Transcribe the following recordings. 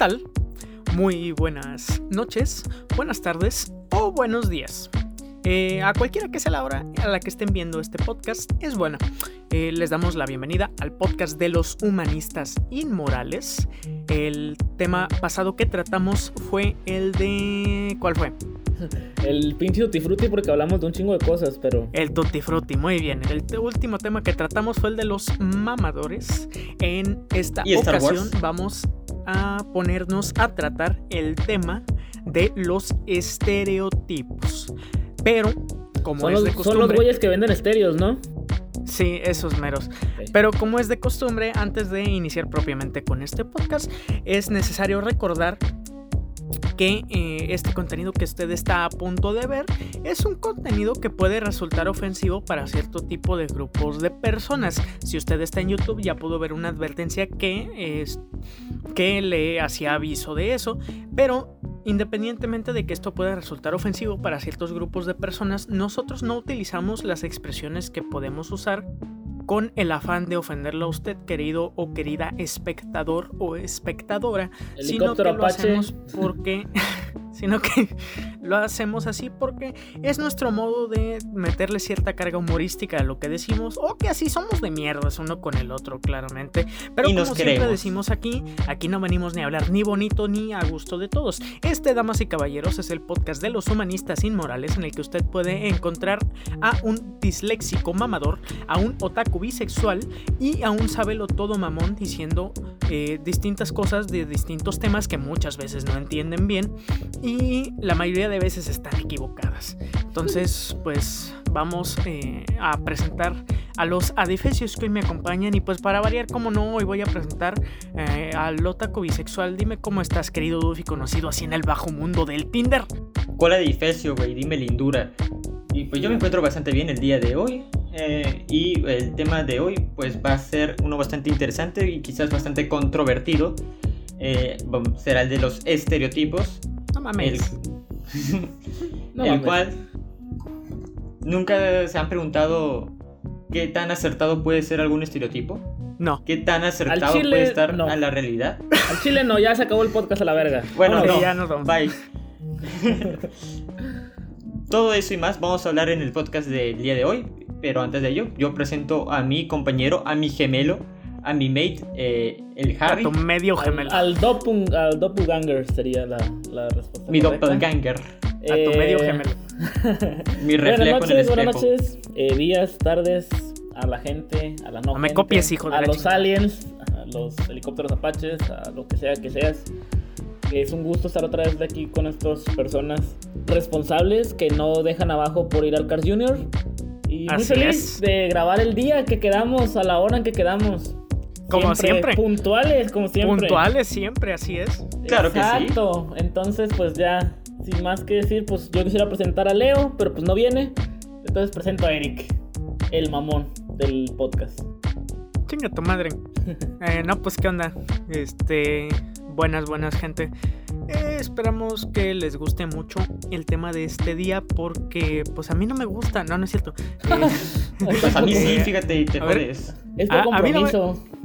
tal? Muy buenas noches, buenas tardes o buenos días. Eh, a cualquiera que sea la hora a la que estén viendo este podcast es buena. Eh, les damos la bienvenida al podcast de los humanistas inmorales. El tema pasado que tratamos fue el de... ¿Cuál fue? El pinche Tutti Frutti porque hablamos de un chingo de cosas, pero... El Tutti Frutti, muy bien. El último tema que tratamos fue el de los mamadores. En esta ocasión vamos a ponernos a tratar el tema de los estereotipos. Pero, como son es los, de costumbre... Son los güeyes que venden estéreos, ¿no? Sí, esos meros. Pero como es de costumbre, antes de iniciar propiamente con este podcast, es necesario recordar que eh, este contenido que usted está a punto de ver es un contenido que puede resultar ofensivo para cierto tipo de grupos de personas. Si usted está en YouTube ya pudo ver una advertencia que, que le hacía aviso de eso, pero Independientemente de que esto pueda resultar ofensivo para ciertos grupos de personas, nosotros no utilizamos las expresiones que podemos usar con el afán de ofenderlo a usted, querido o querida espectador o espectadora, sino que lo hacemos porque sino que lo hacemos así porque es nuestro modo de meterle cierta carga humorística a lo que decimos o que así somos de mierdas uno con el otro, claramente. Pero como siempre decimos aquí, aquí no venimos ni a hablar ni bonito ni a gusto de todos. Este, damas y caballeros, es el podcast de los humanistas inmorales en el que usted puede encontrar a un disléxico mamador, a un otaku bisexual y a un sabelo todo mamón diciendo eh, distintas cosas de distintos temas que muchas veces no entienden bien y la mayoría de veces están equivocadas. Entonces, pues vamos eh, a presentar a los adefesios que hoy me acompañan y pues para variar, como no, hoy voy a presentar eh, al otaku bisexual. Dime cómo estás, querido Duffy, conocido así en el bajo mundo del Tinder. ¿Cuál adefesio, güey? Dime lindura. Y pues yo me encuentro bastante bien el día de hoy. Eh, y el tema de hoy pues va a ser uno bastante interesante y quizás bastante controvertido. será el de los estereotipos. No mames. El, cual nunca se han preguntado qué tan acertado puede ser algún estereotipo. No. ¿Qué tan acertado puede estar a la realidad? Al chile no, ya se acabó el podcast a la verga. Bueno, no, ya no, bye. Todo eso y más vamos a hablar en el podcast del día de hoy. Pero antes de ello, yo presento a mi compañero, a mi gemelo, a mi mate, eh, el Harry. A tu medio gemelo. Al, al, doppelganger sería la, la respuesta. Mi doppelganger. A tu medio eh, gemelo. mi reflejo buenas noches, en el Buenas noches, eh, días, tardes, a la gente, a la no, no me copies, hijo de A los aliens, a los helicópteros apaches, a lo que sea que seas. Es un gusto estar otra vez de aquí con estas personas responsables que no dejan abajo por ir al Cars Junior. Y muy feliz de grabar el día que quedamos, a la hora en que quedamos. Como siempre, Puntuales, como siempre. Puntuales siempre, así es. Claro que sí. Entonces, pues ya, sin más que decir, pues yo quisiera presentar a Leo, pero pues no viene. Entonces presento a Eric, el mamón del podcast. Chinga tu madre. eh, no, pues qué onda. Este, buenas, buenas gente. Eh, esperamos que les guste mucho el tema de este día porque pues a mí no me gusta, no, no es cierto. pues a mí sí, fíjate, te jodes. Es a, a, mí no me,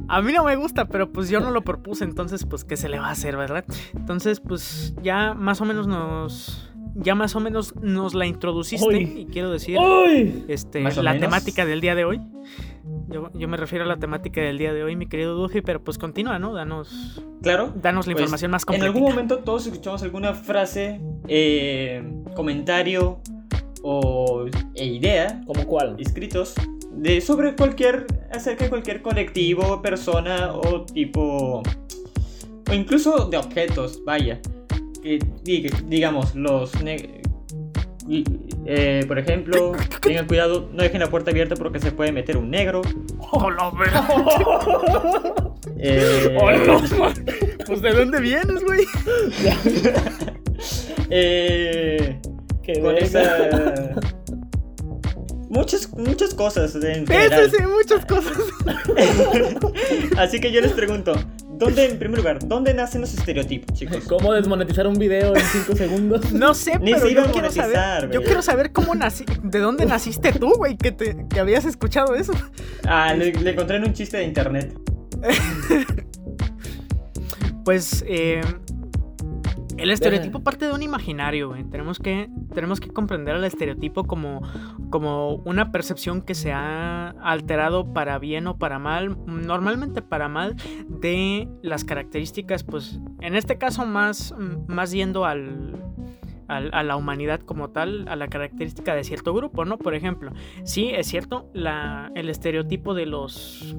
a mí no me gusta, pero pues yo no lo propuse, entonces pues qué se le va a hacer, ¿verdad? Entonces pues ya más o menos nos ya más o menos nos la introduciste y quiero decir este la temática del día de hoy. Yo, me refiero a la temática del día de hoy, mi querido Duffy, pero pues continúa, ¿no? Danos. Claro. Danos la pues, información más completa. En algún momento todos escuchamos alguna frase, eh, comentario o e idea. ¿Como cuál? Escritos de sobre cualquier. acerca de cualquier colectivo, persona o tipo. o incluso de objetos, vaya. Que digamos, los eh, por ejemplo, tengan cuidado, no dejen la puerta abierta porque se puede meter un negro. ¡Hola, eh... Pues de dónde vienes, güey. eh... con esa... Muchas, muchas cosas en sí, muchas cosas. Así que yo les pregunto, ¿Dónde, en primer lugar, dónde nacen los estereotipos, chicos? ¿Cómo desmonetizar un video en 5 segundos? No sé, pero yo quiero saber. Yo quiero saber cómo nací, de dónde naciste tú, güey, que, te, que habías escuchado eso. Ah, le, encontré en un chiste de internet. pues, eh, El estereotipo parte de un imaginario, güey. Tenemos que, tenemos que comprender el estereotipo como, como una percepción que se ha alterado para bien o para mal, normalmente para mal, de las características, pues, en este caso más, más yendo al, a la humanidad como tal, a la característica de cierto grupo, ¿no? Por ejemplo, sí, es cierto, la, el estereotipo de los...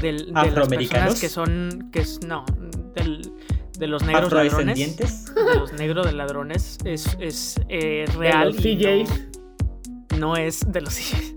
Del, de las personas que son... que es, no, del de los negros ladrones. De los negros de ladrones es, es eh, real. De No, es de los CJs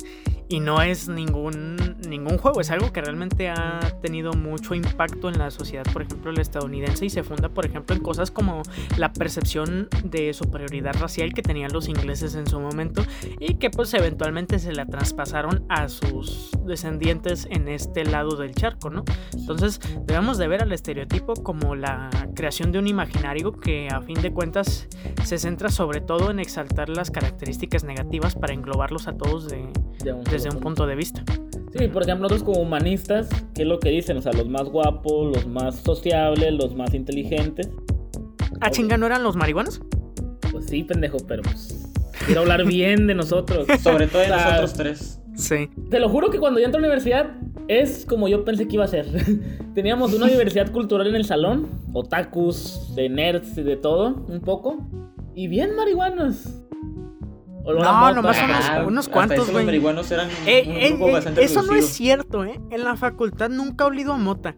y no es ningún, ningún juego, es algo que realmente ha tenido mucho impacto en la sociedad, por ejemplo, el estadounidense, y se funda, por ejemplo, en cosas como la percepción de superioridad racial que tenían los ingleses en su momento y que pues eventualmente se la traspasaron a sus descendientes en este lado del charco, ¿no? Entonces debemos de ver al estereotipo como la creación de un imaginario que a fin de cuentas se centra sobre todo en exaltar las características negativas para englobarlos a todos de, desde un punto de vista. Sí, por ejemplo, nosotros como humanistas, ¿qué es lo que dicen? O sea, los más guapos, los más sociables, los más inteligentes. ¿Ah, chinga, no eran los marihuanos? Pues sí, pendejo, pero pues, quiero hablar bien de nosotros. Sobre todo de nosotros tres. Sí. Te lo juro que cuando yo entro a la universidad es como yo pensé que iba a ser. Teníamos una universidad cultural en el salón, otakus, de nerds y de todo, un poco. Y bien marihuanos. No, nomás unos, unos cuantos, güey. marihuanos eran eh, un grupo eh, bastante Eso no es cierto, ¿eh? En la facultad nunca he olido a mota.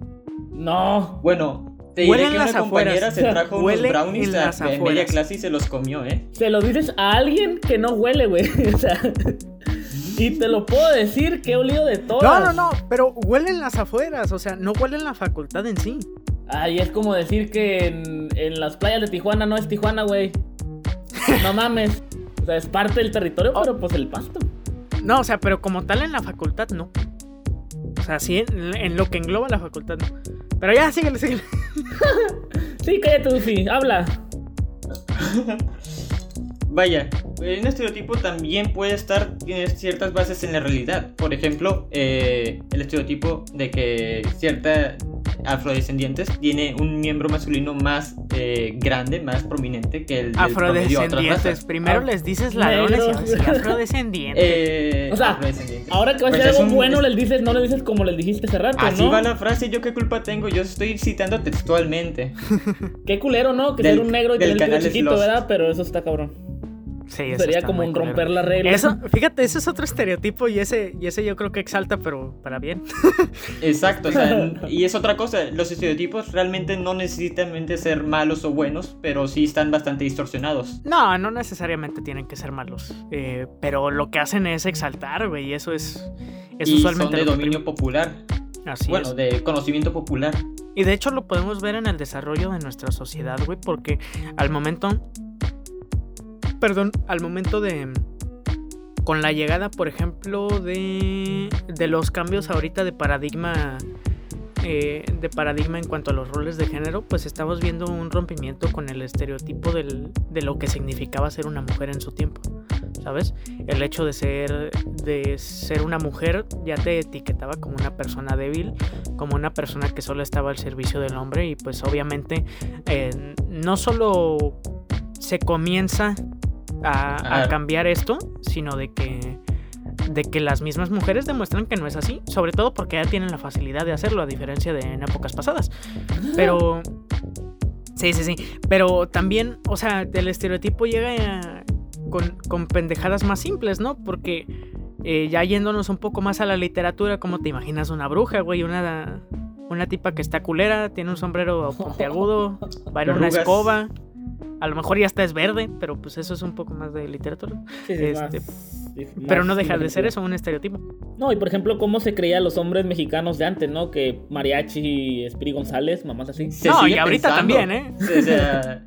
No. Bueno, te diré que una compañera se trajo unos brownies a, en media clase y se los comió, ¿eh? Se lo dices a alguien que no huele, güey. o sea... Y te lo puedo decir que he olido de todo. No, no, no, pero huelen las afueras, o sea, no huelen la facultad en sí. Ay, es como decir que en, en las playas de Tijuana no es Tijuana, güey. No mames sea, es parte del territorio, oh. pero pues el pasto. No, o sea, pero como tal en la facultad no. O sea, sí, en, lo que engloba la facultad no. Pero ya, síguele, síguele. sí, cállate, Dufi, habla. Vaya, un estereotipo también puede estar, tiene ciertas bases en la realidad. Por ejemplo, eh, el estereotipo de que cierta afrodescendientes tiene un miembro masculino más eh, grande, más prominente que el afrodescendientes. Primero ah, les dices ladrones y afrodescendientes. Eh, o sea, ahora que vas a pues algo bueno, les dices, no le dices como les dijiste hace rato, Así va la frase, yo qué culpa tengo, yo estoy citando textualmente. qué culero, ¿no? Que ser un negro y tener el chiquito, ¿verdad? Pero eso está cabrón. Sería como un romper la regla. Eso, fíjate, ese es otro estereotipo y ese, y ese yo creo que exalta, pero para bien. Exacto, o sea, y es otra cosa, los estereotipos realmente no necesitan ser malos o buenos, pero sí están bastante distorsionados. No, no necesariamente tienen que ser malos, eh, pero lo que hacen es exaltar, güey, y eso es, es y usualmente... Son de dominio popular. Así bueno, de conocimiento popular. Y de hecho lo podemos ver en el desarrollo de nuestra sociedad, güey, porque al momento perdón, al momento de... Con la llegada, por ejemplo, de, de los cambios ahorita de paradigma eh, de paradigma en cuanto a los roles de género, pues estamos viendo un rompimiento con el estereotipo de lo que significaba ser una mujer en su tiempo, ¿sabes? El hecho de ser, de ser una mujer ya te etiquetaba como una persona débil, como una persona que solo estaba al servicio del hombre y pues obviamente eh, no solo se comienza a, cambiar esto, sino de que de que las mismas mujeres demuestran que no es así, sobre todo porque ya tienen la facilidad de hacerlo a diferencia de en épocas pasadas. Pero sí, sí, sí, pero también, o sea, el estereotipo llega con, con, pendejadas más simples, ¿no? Porque eh, ya yéndonos un poco más a la literatura, como te imaginas una bruja, güey, una una tipa que está culera, tiene un sombrero puntiagudo, va en una escoba. A lo mejor ya está es verde, pero pues eso es un poco más de literatura. Este, pero no deja de ser eso, un estereotipo. No, y por ejemplo, cómo se creían los hombres mexicanos de antes, ¿no? Que Mariachi y Espiri González, mamás así. no, y ahorita también, ¿eh? O sea,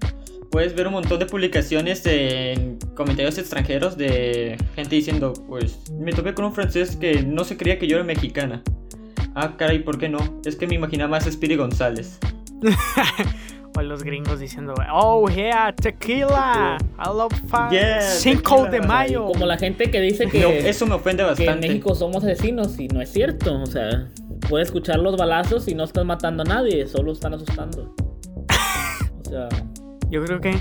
puedes ver un montón de publicaciones en comentarios extranjeros de gente diciendo, pues, me topé con un francés que no se creía que yo era mexicana. Ah, caray, ¿por qué no? Es que me imaginaba más Espiri González. o los gringos diciendo, oh yeah, tequila, I love fun. Cinco de mayo. Como la gente que dice que, eso me ofende bastante. que en México somos asesinos y no es cierto. O sea, puedes escuchar los balazos y no estás matando a nadie, solo están asustando. O sea. Yo creo que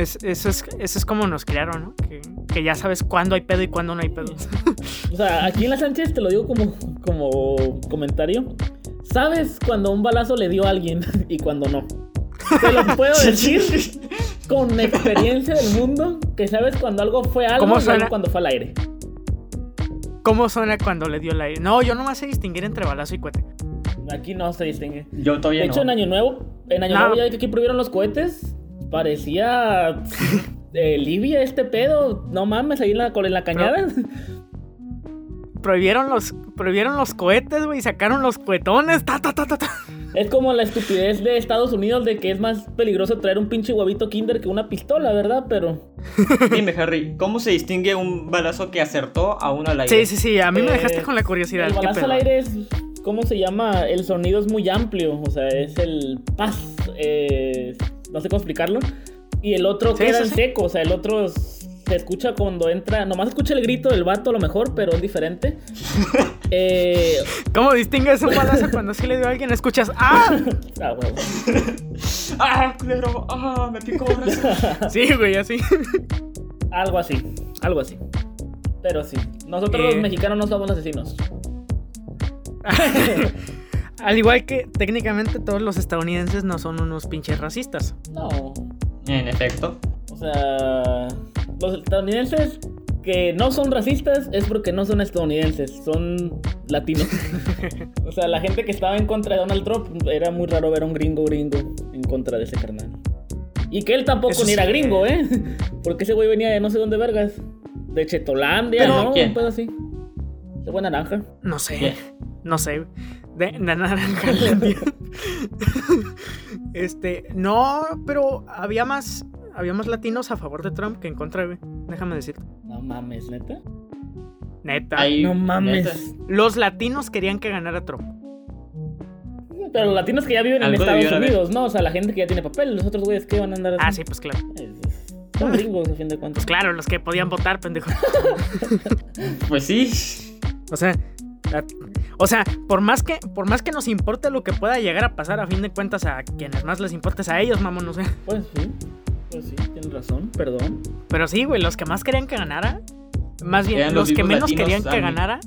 es, eso, es, eso es como nos crearon, ¿no? Que, que ya sabes cuándo hay pedo y cuándo no hay pedo. O sea, aquí en la Sánchez te lo digo como, como comentario. ¿Sabes cuando un balazo le dio a alguien y cuando no? Te lo puedo decir con experiencia del mundo que sabes cuando algo fue algo ¿Cómo y suena? algo cuando fue al aire. ¿Cómo suena cuando le dio el aire? No, yo no me sé distinguir entre balazo y cohete. Aquí no se distingue. Yo todavía De hecho, no. en Año Nuevo, en Año No. Nuevo ya que aquí prohibieron los cohetes, parecía eh, Libia este pedo. No mames, ahí en la, en la cañada. Prohibieron los, prohibieron los cohetes, güey, y sacaron los cohetones. Ta, ta, ta, ta, ta. Es como la estupidez de Estados Unidos de que es más peligroso traer un pinche huevito Kinder que una pistola, ¿verdad? Pero Dime, Harry, ¿cómo se distingue un balazo que acertó a uno al aire? Sí, sí, sí, a mí me Eh, dejaste con la curiosidad. el ¿qué balazo al aire es, ¿cómo se llama? El sonido es muy amplio, o sea, es el paz, eh, no sé cómo explicarlo. Y el otro Sí, queda en sí. seco, o sea, el otro s- se escucha cuando entra, nomás escucha el grito del vato a lo mejor, pero es diferente. Eh, ¿Cómo distingues un balazo cuando sí le dio a alguien? Escuchas, ¡ah! ah, huevo. ¡Ah, culero! ¡Ah, me picó! Sí, güey, así. Algo así, algo así. Pero sí, nosotros Eh. los mexicanos no somos asesinos. Al igual que técnicamente todos los estadounidenses no son unos pinches racistas. No, En efecto. O sea, los estadounidenses que no son racistas es porque no son estadounidenses, son latinos. o sea, la gente que estaba en contra de Donald Trump era muy raro ver a un gringo gringo en contra de ese carnal. Y que él tampoco Eso ni era sí. gringo, ¿eh? Porque ese güey venía de no sé dónde vergas. De Chetolandia, Pero, ¿no? ¿quién? Un pedo así. De buena naranja. No sé. ¿Qué? No sé. De, de naranja. Este, no, pero había más. Había más latinos a favor de Trump que en contra, güey. Déjame decir. No mames, neta. Neta. No mames. neta. Los latinos querían que ganara Trump. Pero los latinos que ya viven en Estados. Unidos, ¿no? O sea, la gente que ya tiene papel, los otros güeyes que van a andar Ah, sí, pues claro. Son gringos, a fin de cuentas. Pues claro, los que podían votar, pendejo. Pues sí. O sea, o sea, por más que por más que nos importe lo que pueda llegar a pasar, a fin de cuentas a quienes más les importe es a ellos, mamón, no sé. Pues sí, pues sí, tienes razón, perdón. Pero sí, güey, los que más querían que ganara, más bien Eran los, los que menos latinos, querían que ganara,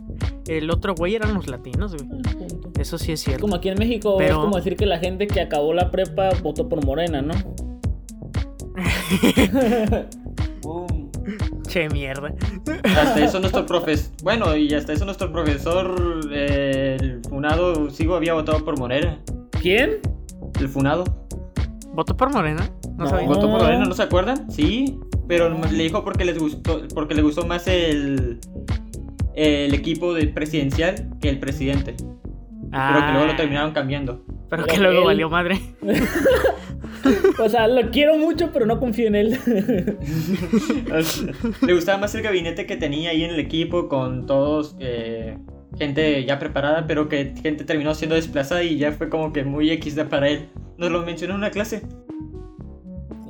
el otro güey eran los latinos, güey. Ah. Eso sí es Es cierto. como aquí en México, Pero- es como decir que la gente que acabó la prepa votó por Morena, ¿no? Boom. Che, mierda. Hasta eso nuestro profesor. Bueno, y hasta eso nuestro profesor. eh, el Funado, sigo había votado por Morena. ¿Quién? El Funado. ¿Votó por Morena? No, No. sabía. ¿Votó por Morena? ¿No se acuerdan? Sí. Pero le dijo porque les gustó. Porque le gustó más el. El equipo de presidencial que el presidente. Pero que luego lo Ah, terminaron cambiando. Pero que luego él- valió madre. O sea, lo quiero mucho, pero no confío en él. Le gustaba más el gabinete que tenía ahí en el equipo con todos eh, gente ya preparada, pero que gente terminó siendo desplazada y ya fue como que muy XD para él. Nos lo mencionó en una clase.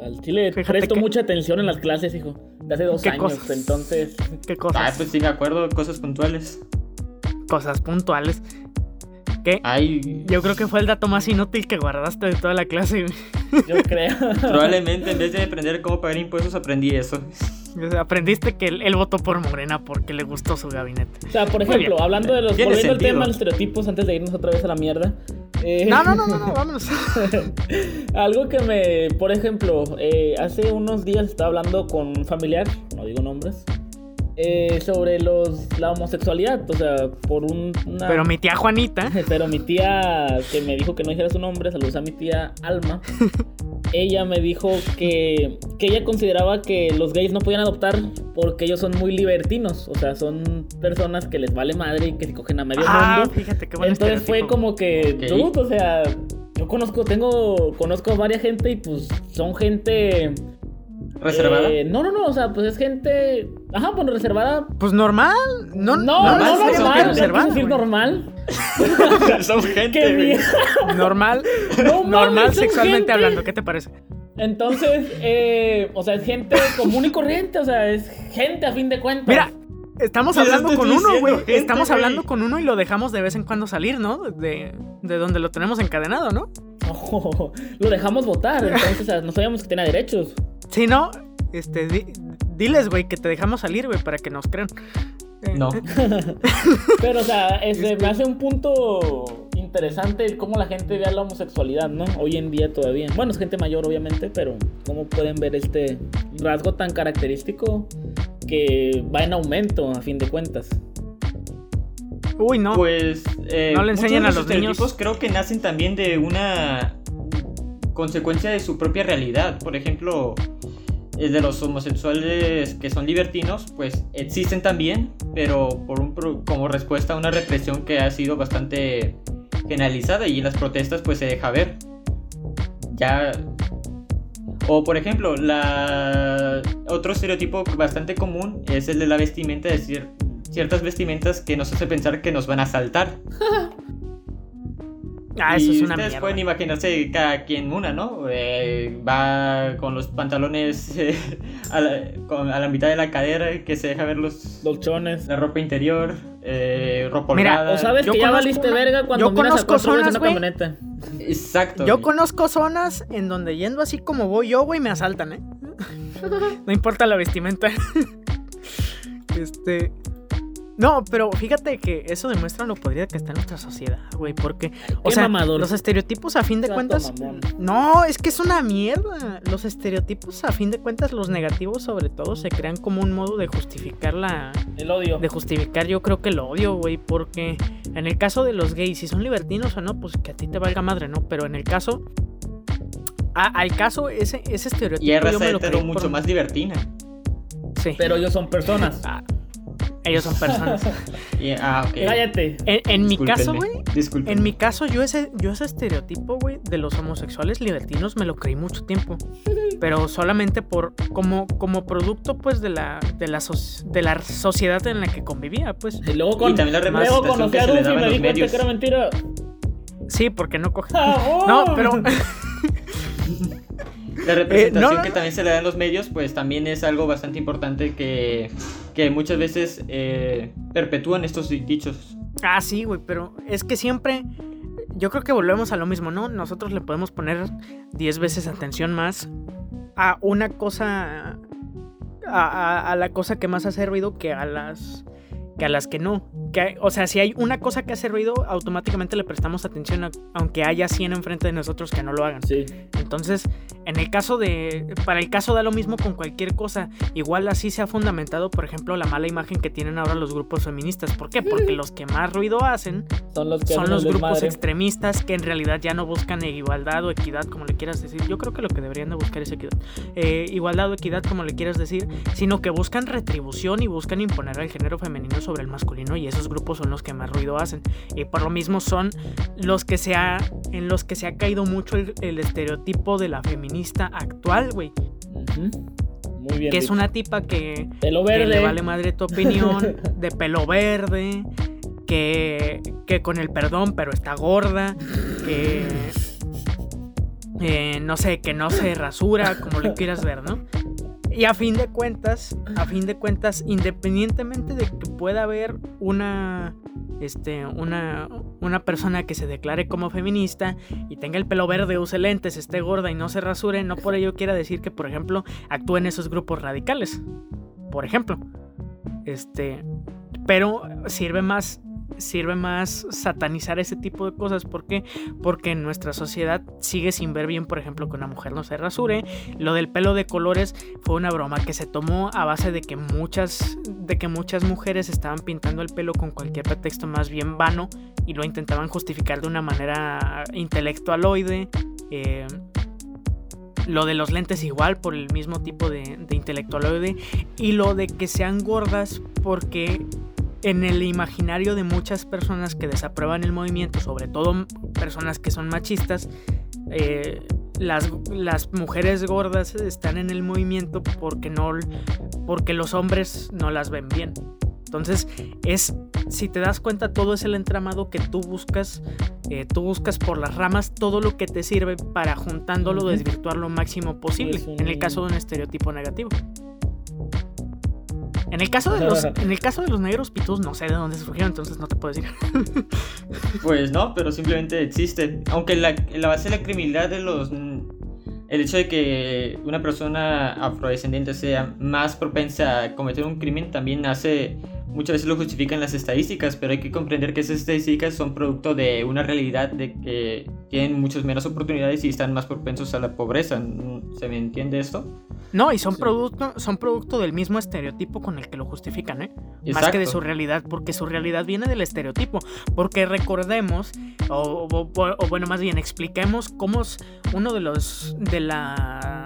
Al chile Fíjate presto que- mucha atención en las clases, hijo. De hace dos ¿Qué años, cosas? entonces. Qué Ah, cosas. pues sí me acuerdo, cosas puntuales. Cosas puntuales. Que Ay, yo creo que fue el dato más inútil que guardaste de toda la clase. Yo creo. probablemente en vez de aprender cómo pagar impuestos aprendí eso. O sea, aprendiste que él, él votó por Morena porque le gustó su gabinete. O sea, por ejemplo, hablando de los. Volviendo al tema de los estereotipos antes de irnos otra vez a la mierda. Eh, No, no, no, no, no, vámonos. Algo que me. Por ejemplo, eh, hace unos días estaba hablando con un familiar, no digo nombres, eh, sobre los, la homosexualidad. O sea, por un, una. Pero mi tía Juanita, Pero mi tía, que me dijo que no dijera su nombre, saludos a mi tía Alma. ella me dijo que, que ella consideraba que los gays no podían adoptar porque ellos son muy libertinos. O sea, son personas que les vale madre y que se cogen a medio ah, mundo. fíjate qué buen Entonces fue como que, dude, o sea, yo conozco, tengo, conozco a varias gente y pues son gente... ¿Reservada? eh, no, no, no, o sea, pues es gente... Ajá, bueno, reservada. Pues normal. No, No, no, normal, no, normal, quise decir güey. normal. Son gente. Normal. No normal mames, sexualmente gente. hablando. ¿Qué te parece? Entonces, eh, o sea, es gente común y corriente, o sea, es gente a fin de cuentas. Mira, estamos hablando con uno, güey. Estamos hablando con uno y lo dejamos de vez en cuando salir, ¿no? De, de donde lo tenemos encadenado, ¿no? lo dejamos votar, entonces no sabíamos que tenía derechos. Sí, no, este, diles, güey, que te dejamos salir, güey, para que nos crean. No. Pero, o sea, este, me hace un punto interesante cómo la gente ve a la homosexualidad, ¿no? Hoy en día todavía. Bueno, es gente mayor, obviamente, pero cómo pueden ver este rasgo tan característico que va en aumento, a fin de cuentas. Uy, no. Pues eh, no le enseñan a los niños. Creo que nacen también de una consecuencia de su propia realidad. Por ejemplo, el de los homosexuales que son libertinos, pues existen también, pero por un, como respuesta a una represión que ha sido bastante generalizada y en las protestas pues se deja ver. Ya o por ejemplo, otro estereotipo bastante común es el de la vestimenta, es decir, ciertas vestimentas que nos hace pensar que nos van a saltar. Ah, eso es una ustedes pueden imaginarse cada quien una, ¿no? Eh, va con los pantalones eh, a, la, mitad de la cadera que se deja ver los dolchones, la ropa interior, eh, ropa Mira, o sabes que ya valiste verga cuando yo conozco zonas, una camioneta. Exacto. Yo conozco zonas en donde yendo así como voy yo, güey, me asaltan, ¿eh? no importa la vestimenta. este, no, pero fíjate que eso demuestra lo podrida que está en nuestra sociedad, güey, porque, o sea, los estereotipos a fin de cuentas, no, es que es una mierda. Los estereotipos a fin de cuentas, los negativos sobre todo, se crean como un modo de justificar la, el odio, de justificar, yo creo que el odio, güey, porque en el caso de los gays, si son libertinos o no, pues que a ti te valga madre, ¿no? Pero en el caso, al caso ese, ese estereotipo, y es yo me lo mucho más libertina. Sí. Pero ellos son personas. Ah, ellos son personas. ah, Cállate. En, mi caso, güey. En mi caso, yo ese, yo ese estereotipo, güey, de los homosexuales libertinos me lo creí mucho tiempo. Pero solamente por. como, como producto, pues, de la, de la, de la sociedad en la que convivía, pues. Y luego, con, también la luego conocí a Dulce y me di cuenta que era mentira. Sí, porque no coge. Ah, no, oh. pero. La representación eh, que también se le da en los medios, pues también es algo bastante importante que, que muchas veces eh, perpetúan estos dichos. Ah, sí, güey, pero es que siempre... Yo creo que volvemos a lo mismo, ¿no? Nosotros le podemos poner 10 veces atención más a una cosa... A, a, la cosa que más hace ruido que a las que a las que no. Que, o sea, si hay una cosa que hace ruido, automáticamente le prestamos atención, aunque haya 100 enfrente de nosotros que no lo hagan. Sí. Entonces, en el caso de. Para el caso da lo mismo con cualquier cosa. Igual así se ha fundamentado, por ejemplo, la mala imagen que tienen ahora los grupos feministas. ¿Por qué? Porque los que más ruido hacen son los, son los grupos extremistas que en realidad ya no buscan igualdad o equidad, como le quieras decir. Yo creo que lo que deberían de buscar es equidad. Eh, igualdad o equidad, como le quieras decir, sino que buscan retribución y buscan imponer al género femenino sobre el masculino y esos grupos son los que más ruido hacen. Y por lo mismo son los que se ha, en los que se ha caído mucho el, estereotipo de la actual, güey. Muy bien. Que es una tipa que, pelo verde. le vale madre tu opinión, de pelo verde, que, que con el perdón, pero está gorda, que... Eh, no sé, que no se rasura, como le quieras ver, ¿no? Y a fin de cuentas, a fin de cuentas, independientemente de que pueda haber una, este, una, una persona que se declare como feminista y tenga el pelo verde, use lentes, esté gorda y no se rasure, no por ello quiera decir que, por ejemplo, actúe en esos grupos radicales. Por ejemplo. Este, pero sirve más sirve más satanizar ese tipo de cosas. ¿Por qué? Porque en nuestra sociedad sigue sin ver bien, por ejemplo, que una mujer no se rasure. Lo del pelo de colores fue una broma que se tomó a base de que muchas, de que muchas mujeres estaban pintando el pelo con cualquier pretexto más bien vano y lo intentaban justificar de una manera intelectualoide. Eh, lo de los lentes igual por el mismo tipo de, de intelectualoide y lo de que sean gordas porque en el imaginario de muchas personas que desaprueban el movimiento, sobre todo personas que son machistas, eh, las, las, mujeres gordas están en el movimiento porque, no, porque los hombres no las ven bien. Entonces, es, si te das cuenta, todo es el entramado que tú buscas, eh, tú buscas por las ramas todo lo que te sirve para juntándolo desvirtuar lo máximo posible, en el caso de un estereotipo negativo. En el caso de los, en el caso de los negros pitos, no sé de dónde surgieron, entonces no te puedo decir. Pues no, pero simplemente existe. Aunque la, la base de la criminalidad de los el hecho de que una persona afrodescendiente sea más propensa a cometer un crimen también hace muchas veces lo justifican las estadísticas, pero hay que comprender que esas estadísticas son producto de una realidad de que tienen muchas menos oportunidades y están más propensos a la pobreza. ¿Se me entiende esto? No, y son, producto, son producto del mismo estereotipo con el que lo justifican, ¿eh? Más que de su realidad, porque su realidad viene del estereotipo. Porque recordemos, o, o bueno, más bien expliquemos cómo es uno de los de la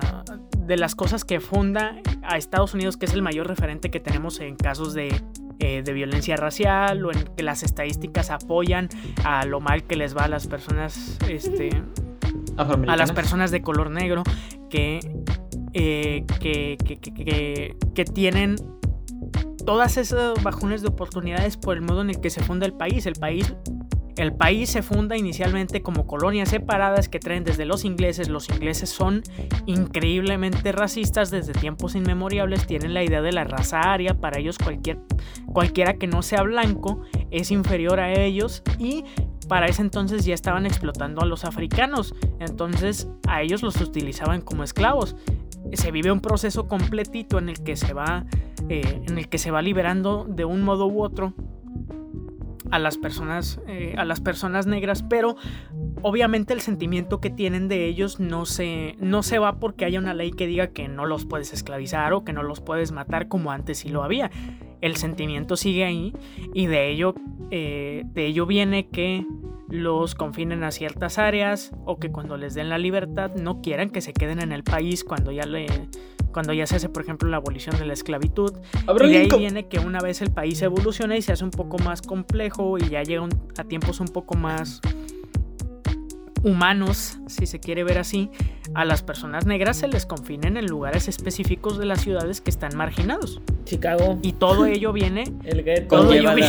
de las cosas que funda a Estados Unidos, que es el mayor referente que tenemos en casos de eh, de violencia racial o en que las estadísticas apoyan a lo mal que les va a las personas, este, a las personas de color negro que, eh, que, que, que, que tienen todas esas bajones de oportunidades por el modo en el que se funda el país. El país el país se funda inicialmente como colonias separadas que traen desde los ingleses. Los ingleses son increíblemente racistas desde tiempos inmemoriales. Tienen la idea de la raza aria. Para ellos cualquier, cualquiera que no sea blanco es inferior a ellos. Y para ese entonces ya estaban explotando a los africanos. Entonces a ellos los utilizaban como esclavos. Se vive un proceso completito en el que se va, eh, en el que se va liberando de un modo u otro a las personas, eh, a las personas negras, pero obviamente el sentimiento que tienen de ellos no se, no se va porque haya una ley que diga que no los puedes esclavizar o que no los puedes matar como antes sí lo había. El sentimiento sigue ahí y de ello, eh, de ello viene que los confinen a ciertas áreas o que cuando les den la libertad no quieran que se queden en el país cuando ya le cuando ya se hace, por ejemplo, la abolición de la esclavitud. y de ahí viene que una vez el país evoluciona y se hace un poco más complejo y ya llega a tiempos un poco más humanos, si se quiere ver así, a las personas negras se les confinen en lugares específicos de las ciudades que están marginados. Chicago. Y todo ello viene. el ello viene,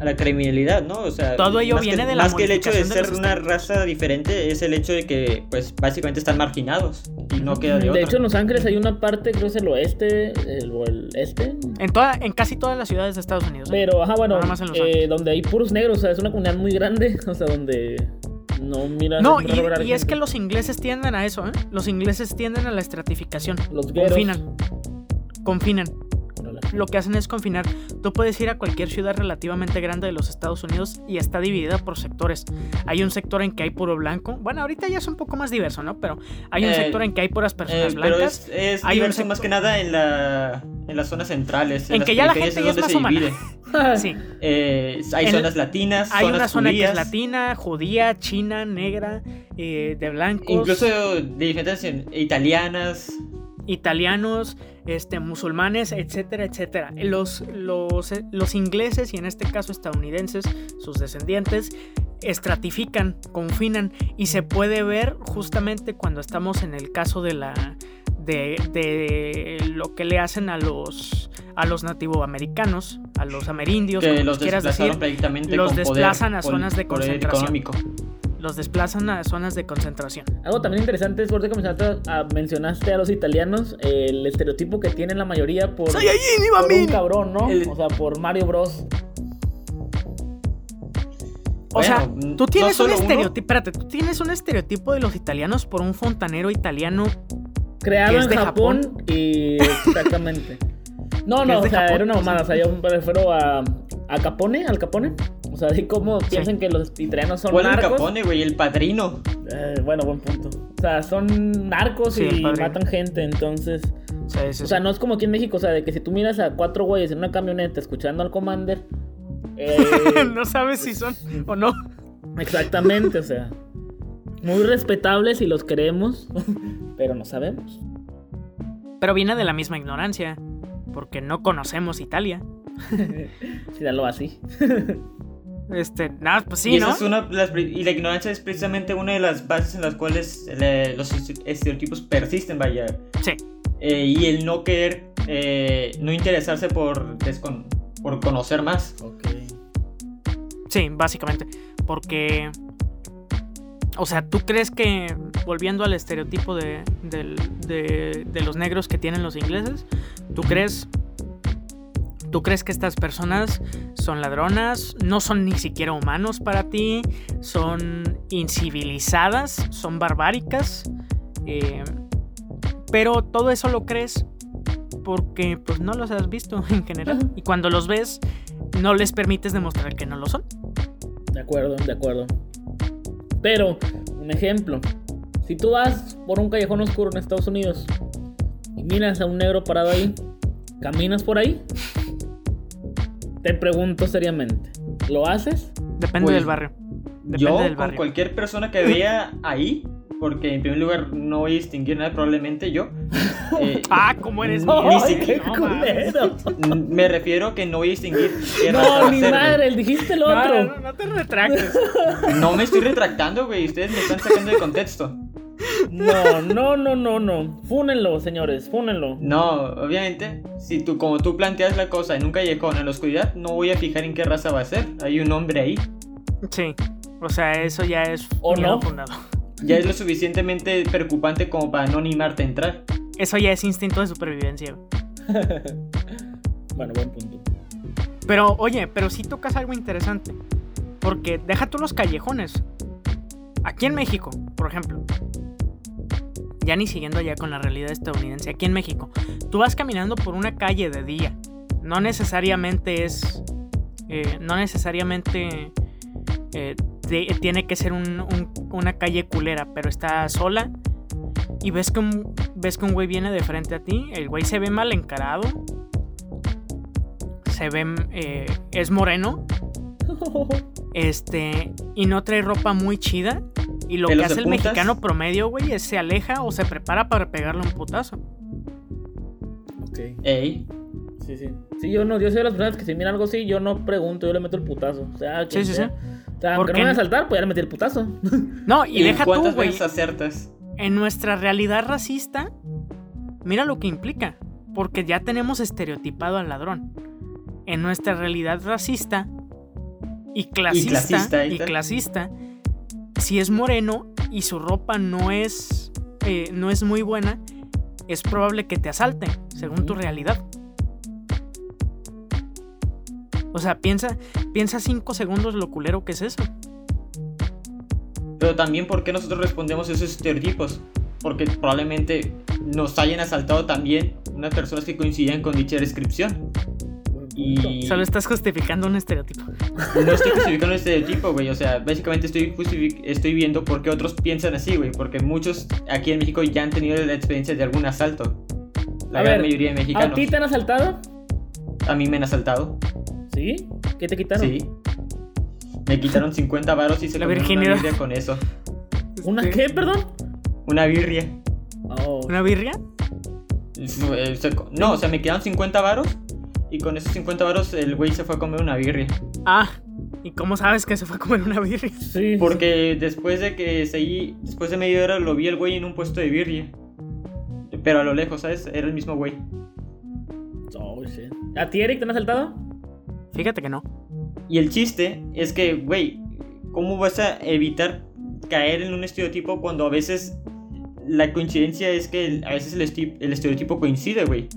a la criminalidad, ¿no? O sea, todo ello viene de la Más que el hecho de ser una raza diferente, es el hecho de que, pues, básicamente están marginados y no queda de, de otra. De hecho, en Los Ángeles hay una parte, creo que es el oeste o el este. En, toda, en casi todas las ciudades de Estados Unidos. ¿eh? Pero, ajá, bueno, eh, donde hay puros negros, o sea, es una comunidad muy grande, o sea, donde no mira no y, y es que los ingleses tienden a eso ¿eh? los ingleses tienden a la estratificación. Los confinan. Confinan lo que hacen es confinar. Tú puedes ir a cualquier ciudad relativamente grande de los Estados Unidos y está dividida por sectores. Hay un sector en que hay puro blanco. Bueno, ahorita ya es un poco más diverso, ¿no? Pero hay un eh, sector en que hay puras personas eh, blancas. Pero es, hay diverso más que nada en, la, en las zonas centrales. En, que ya la gente ya es más humana. sí. Eh, hay zonas latinas. Hay una zona que es latina, judía, china, negra, de blancos. Incluso de diferentes italianas italianos, este, musulmanes, etcétera, etcétera. Los, los, los ingleses y en este caso estadounidenses, sus descendientes, estratifican, confinan y se puede ver justamente cuando estamos en el caso de la de, de lo que le hacen a los a los nativoamericanos, a los amerindios, que los quieras decir, los desplazan a zonas de concentración los desplazan a zonas de concentración. Algo también interesante es porque a, mencionaste a los italianos, el estereotipo que tienen la mayoría por, ¡Soy por un cabrón, ¿no? O sea, por Mario Bros. O sea, tú tienes un estereotipo, espérate, tú tienes un estereotipo de los italianos por un fontanero italiano creado en Japón, y exactamente. No, no, o sea, era una mamada, o sea, yo me refiero a, a Capone, al Capone. O sea, de cómo piensan que los italianos son narcos. el Capone, güey? El padrino. Eh, bueno, buen punto. O sea, son narcos y matan gente, entonces... o sea, no es como aquí en México, o sea, de que si tú miras a cuatro güeyes en una camioneta escuchando al Commander... Eh, no sabes si son o no. Exactamente, o sea... Muy respetables y los queremos, pero no sabemos. Pero viene de la misma ignorancia, porque no conocemos Italia. si dalo así. Este, nada, pues sí, y ¿no? Es una, y la ignorancia es precisamente una de las bases en las cuales los estereotipos persisten, vaya. Sí. Eh, y el no querer, eh, no interesarse por, por conocer más. Ok. Sí, básicamente. Porque, o sea, ¿tú crees que, volviendo al estereotipo de, de, de los negros que tienen los ingleses, ¿tú crees ¿Tú crees que estas personas son ladronas? ¿No son ni siquiera humanos para ti? ¿Son incivilizadas? ¿Son barbáricas? Eh, pero todo eso lo crees porque pues no los has visto en general. Y cuando los ves, no les permites demostrar que no lo son. De acuerdo, de acuerdo. Pero, un ejemplo. Si tú vas por un callejón oscuro en Estados Unidos y miras a un negro parado ahí, ¿caminas por ahí? Te pregunto seriamente, ¿lo haces? Depende Pues, del barrio. Depende Yo, del con barrio. cualquier persona que vea ahí, porque en primer lugar no voy a distinguir nada, probablemente yo. eh, Ah, ¿cómo eres Ni bien? siquiera- No, me refiero que no voy a distinguir No, a ni güey. madre, dijiste el No, otro. no, no te retractes. No me estoy retractando, güey. Ustedes me están sacando de contexto. No, no, no, no, no. Fúnenlo, señores, fúnenlo. No, obviamente, si tú, como tú planteas la cosa en un callejón, en la oscuridad, no voy a fijar en qué raza va a ser. Hay un hombre ahí. Sí. O sea, eso ya es ¿O no? fundado. Ya es lo suficientemente preocupante como para no animarte a entrar. Eso ya es instinto de supervivencia. Bueno, buen punto. Pero, oye, pero sí tocas algo interesante. Porque deja tú los callejones. Aquí en México, por ejemplo. Ya ni siguiendo ya con la realidad estadounidense. Aquí en México. Tú vas caminando por una calle de día. No necesariamente es. eh, no necesariamente. eh, de- tiene que ser un- un- una calle culera. Pero está sola. Y ves que un. Ves que un güey viene de frente a ti. El güey se ve mal encarado. Se ve. eh, es moreno. Este, y no trae ropa muy chida. Y lo que ¿Pelos hace el puntas? mexicano promedio, güey, es se aleja o se prepara para pegarle un putazo. ok. Ey, Sí, sí. Sí, yo no, yo soy de las personas que si mira algo así, yo no pregunto, yo le meto el putazo. O sea, que Sí, sí, sea. sí. O sea, aunque Porque no me van a saltar, pues ya le metí el putazo. No, y, ¿y deja tú, cuántas güey. veces acertas? En nuestra realidad racista, mira lo que implica. Porque ya tenemos estereotipado al ladrón. En nuestra realidad racista y clasista, y clasista, está. clasista, si es moreno y su ropa no es, eh, no es muy buena, es probable que te asalte, según tu realidad. O sea, piensa, piensa cinco segundos lo culero que es eso. Pero también, ¿por qué nosotros respondemos a esos estereotipos? Porque probablemente nos hayan asaltado también unas personas que coincidían con dicha descripción. Y Solo estás justificando un estereotipo. no estoy justificando el estereotipo, güey. O sea, básicamente estoy, justific- estoy viendo por qué otros piensan así, güey. Porque muchos aquí en México ya han tenido la experiencia de algún asalto. La A gran ver, mayoría de ¿A mexicanos. ti te han asaltado? A mí me han asaltado. ¿Sí? ¿Qué te quitaron? Sí. Me quitaron 50 varos y se La virginidad. una birria con eso. ¿Una Este, qué, perdón? Una birria. Oh. ¿Una birria? No, o sea, me quedaron 50 varos y con esos 50 varos el güey se fue a comer una birria. Ah, ¿y cómo sabes que se fue a comer una birria? Sí. Porque después de que seguí, después de media hora lo vi el güey en un puesto de birria. Pero a lo lejos, ¿sabes? Era el mismo güey. Oh, shit. ¿A ti, Eric, te han asaltado? Fíjate que no. Y el chiste es que, güey, ¿cómo vas a evitar caer en un estereotipo cuando a veces la coincidencia es que a veces el, esti- el estereotipo coincide, güey?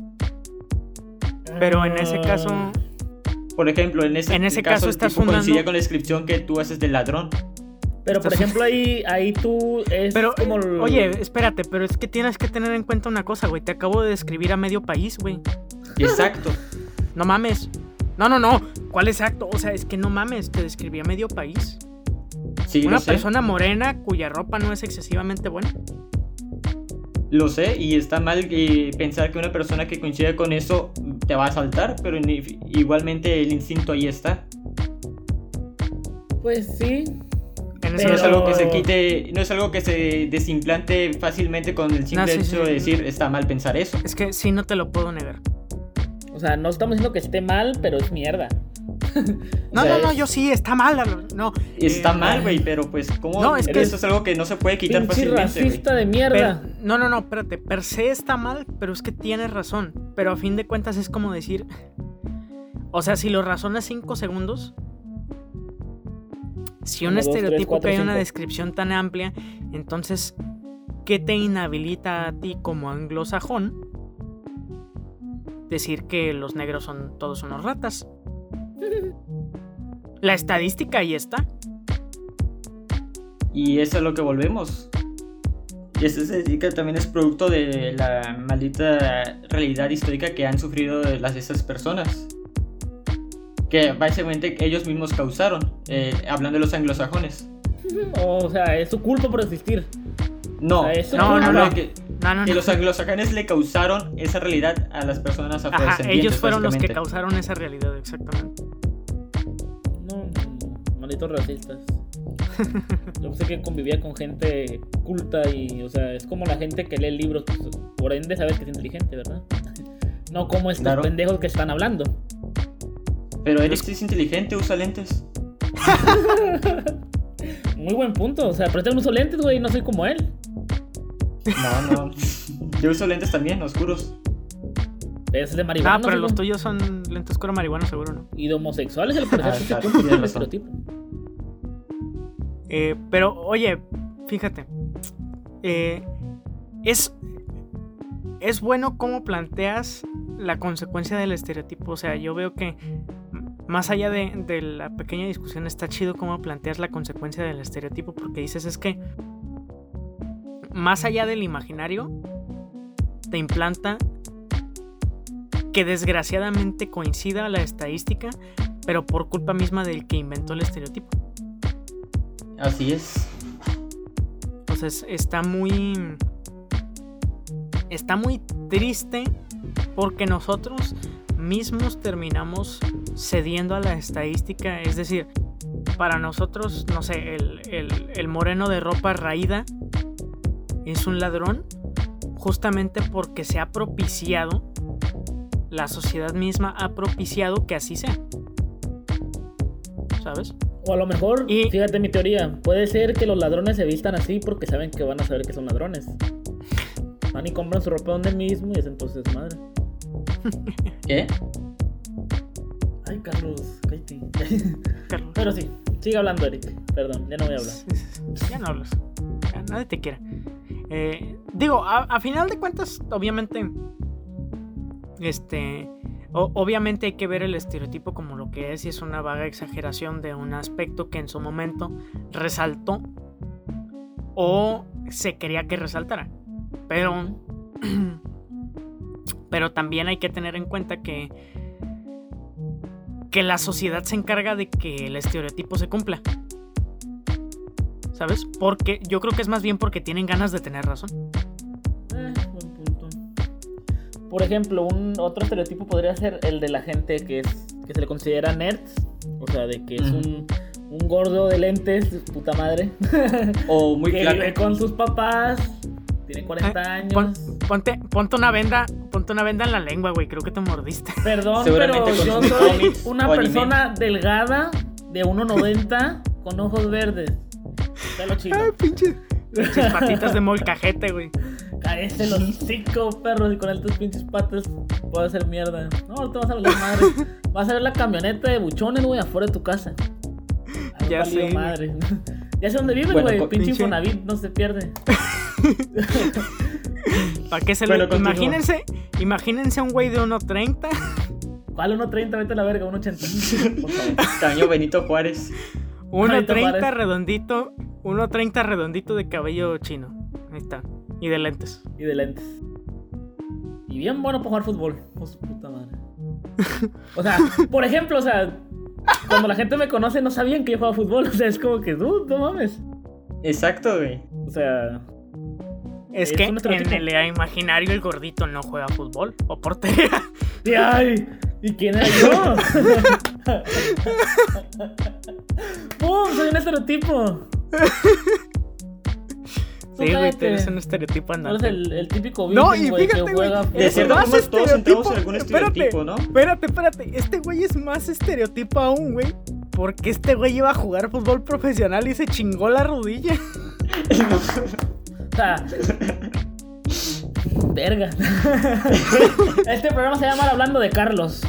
Pero en ese caso, Por ejemplo, en ese, En ese caso, caso estás tipo coincidía fundando- con la descripción que tú haces del ladrón. Pero por ejemplo, ahí, ahí tú es pero, como. eh, el- oye, espérate, pero es que tienes que tener en cuenta una cosa, güey. Te acabo de describir a medio país, güey. Exacto. No mames. No, no, no. ¿Cuál exacto? O sea, es que no mames, te describí a medio país. Sí, Una lo sé. persona morena cuya ropa no es excesivamente buena. Lo sé, y está mal eh, pensar que una persona que coincide con eso te va a asaltar, pero igualmente el instinto ahí está. Pues sí. No es algo que se quite, no es algo que se desimplante fácilmente con el simple No, sí, hecho sí. de decir está mal pensar eso. Es que sí, no te lo puedo negar. O sea, no estamos diciendo que esté mal, pero es mierda. No, O sea, no, no, yo sí, está mal. No. Está eh, mal, güey, pero pues cómo No, es que- eso es algo que no se puede quitar fácilmente, racista de per- mierda. no, no, no, espérate. Per se está mal, pero es que tienes razón. Pero a fin de cuentas es como decir. O sea, si lo razonas 5 segundos. Si un Uno, dos, tres, estereotipo cuatro, que hay una descripción tan amplia, entonces, ¿qué te inhabilita a ti como anglosajón decir que los negros son todos unos ratas. La estadística ahí está. Y eso es lo que volvemos. Y esa estadística también es producto de la maldita realidad histórica que han sufrido las esas personas. Que básicamente ellos mismos causaron, eh, hablando de los anglosajones. O sea, es su culpa por existir. No, eso no, no, no. Que, No, no, que no. los anglosajones le causaron esa realidad a las personas Ajá, afrodescendientes. ellos fueron los que causaron esa realidad, exactamente. Malditos racistas. Yo pensé que convivía con gente culta y, o sea, es como la gente que lee libros, pues, por ende sabes que es inteligente, ¿verdad? No como estos Claro. pendejos que están hablando. Pero Eric sí es inteligente, usa lentes. Muy buen punto, o sea, pero tengo uso lentes, güey, no soy como él. No, no. Yo uso lentes también, oscuros. Es de marihuana. Ah, pero los tuyos son lentes oscuro marihuana, seguro, ¿no? Y de homosexuales, el parecer Ah, sí se cumple el estereotipo. Eh, pero, oye, fíjate. eh, es. Es bueno cómo planteas la consecuencia del estereotipo. O sea, yo veo que. Más allá de, de la pequeña discusión, está chido cómo planteas la consecuencia del estereotipo. Porque dices, es que. Más allá del imaginario, te implanta que desgraciadamente coincida la estadística, pero por culpa misma del que inventó el estereotipo. Así es. Entonces está muy. Está muy triste porque nosotros mismos terminamos cediendo a la estadística. Es decir, para nosotros, no sé, el, el- el moreno de ropa raída es un ladrón justamente porque se ha propiciado, la sociedad misma ha propiciado que así sea. ¿Sabes? O a lo mejor, Y- fíjate mi teoría, puede ser que los ladrones se vistan así porque saben que van a saber que son ladrones. Van y compran su ropa donde mismo y es entonces madre. ¿Qué? Ay, Carlos, cállate. Carlos? Pero sí, sigue hablando, Eric. Perdón, ya no voy a hablar. Ya no hablas. Ya nadie te quiere. Eh, digo, a, a final de cuentas, obviamente. Este. obviamente hay que ver el estereotipo como lo que es y es una vaga exageración de un aspecto que en su momento resaltó o se quería que resaltara. Pero. Pero también hay que tener en cuenta que. Que la sociedad se encarga de que el estereotipo se cumpla. ¿Sabes? Porque yo creo que es más bien porque tienen ganas de tener razón. Por ejemplo, un otro estereotipo podría ser el de la gente que es que se le considera nerds, o sea, de que es un, un gordo de lentes, puta madre, O muy que claro. vive con sus papás, tiene 40 años. Pon- ponte, ponte una venda, ponte una venda en la lengua, güey. Creo que te mordiste. Perdón, pero yo soy una anime. persona delgada de 1.90 con ojos verdes. Pelo chino. pinches. Pinches patitas de molcajete, güey. Cállese los cinco perros y con estas pinches patas puedo hacer mierda. No, ahorita vas a ver la madre. Vas a ver la camioneta de buchones, güey, afuera de tu casa. Ya sé, madre. Ya sé dónde viven, Bueno, güey. co- pinche Infonavit no se pierde. ¿Para qué se Bueno, lo... Imagínense, imagínense a un güey de 1.30. ¿Cuál 1.30? Vete a la verga, 1.80. Por favor. Tamaño Benito Juárez. 1.30 Juárez. redondito. 1.30 redondito de cabello chino. Y de lentes. Y de lentes. Y bien bueno para jugar fútbol. Oh, su puta madre. O sea, por ejemplo, o sea, cuando la gente me conoce no sabían que yo jugaba fútbol. O sea, es como que, dude, no mames. Exacto, güey. O sea, Es, Es que en el imaginario el gordito no juega fútbol o portería. y ay, ¿y quién era yo? ¡Pum! Soy un estereotipo. Sí, güey, tú eres un estereotipo No eres andante. el, el típico No, virgen, y güey, fíjate, que güey. juega De cierta más forma, todos entramos en estereotipo. algún Espérate, estereotipo, ¿no? Espérate, espérate. Este güey es más estereotipo aún, güey. Porque este güey iba a jugar fútbol profesional y se chingó la rodilla. O sea. Verga. Este programa se llama Hablando de Carlos.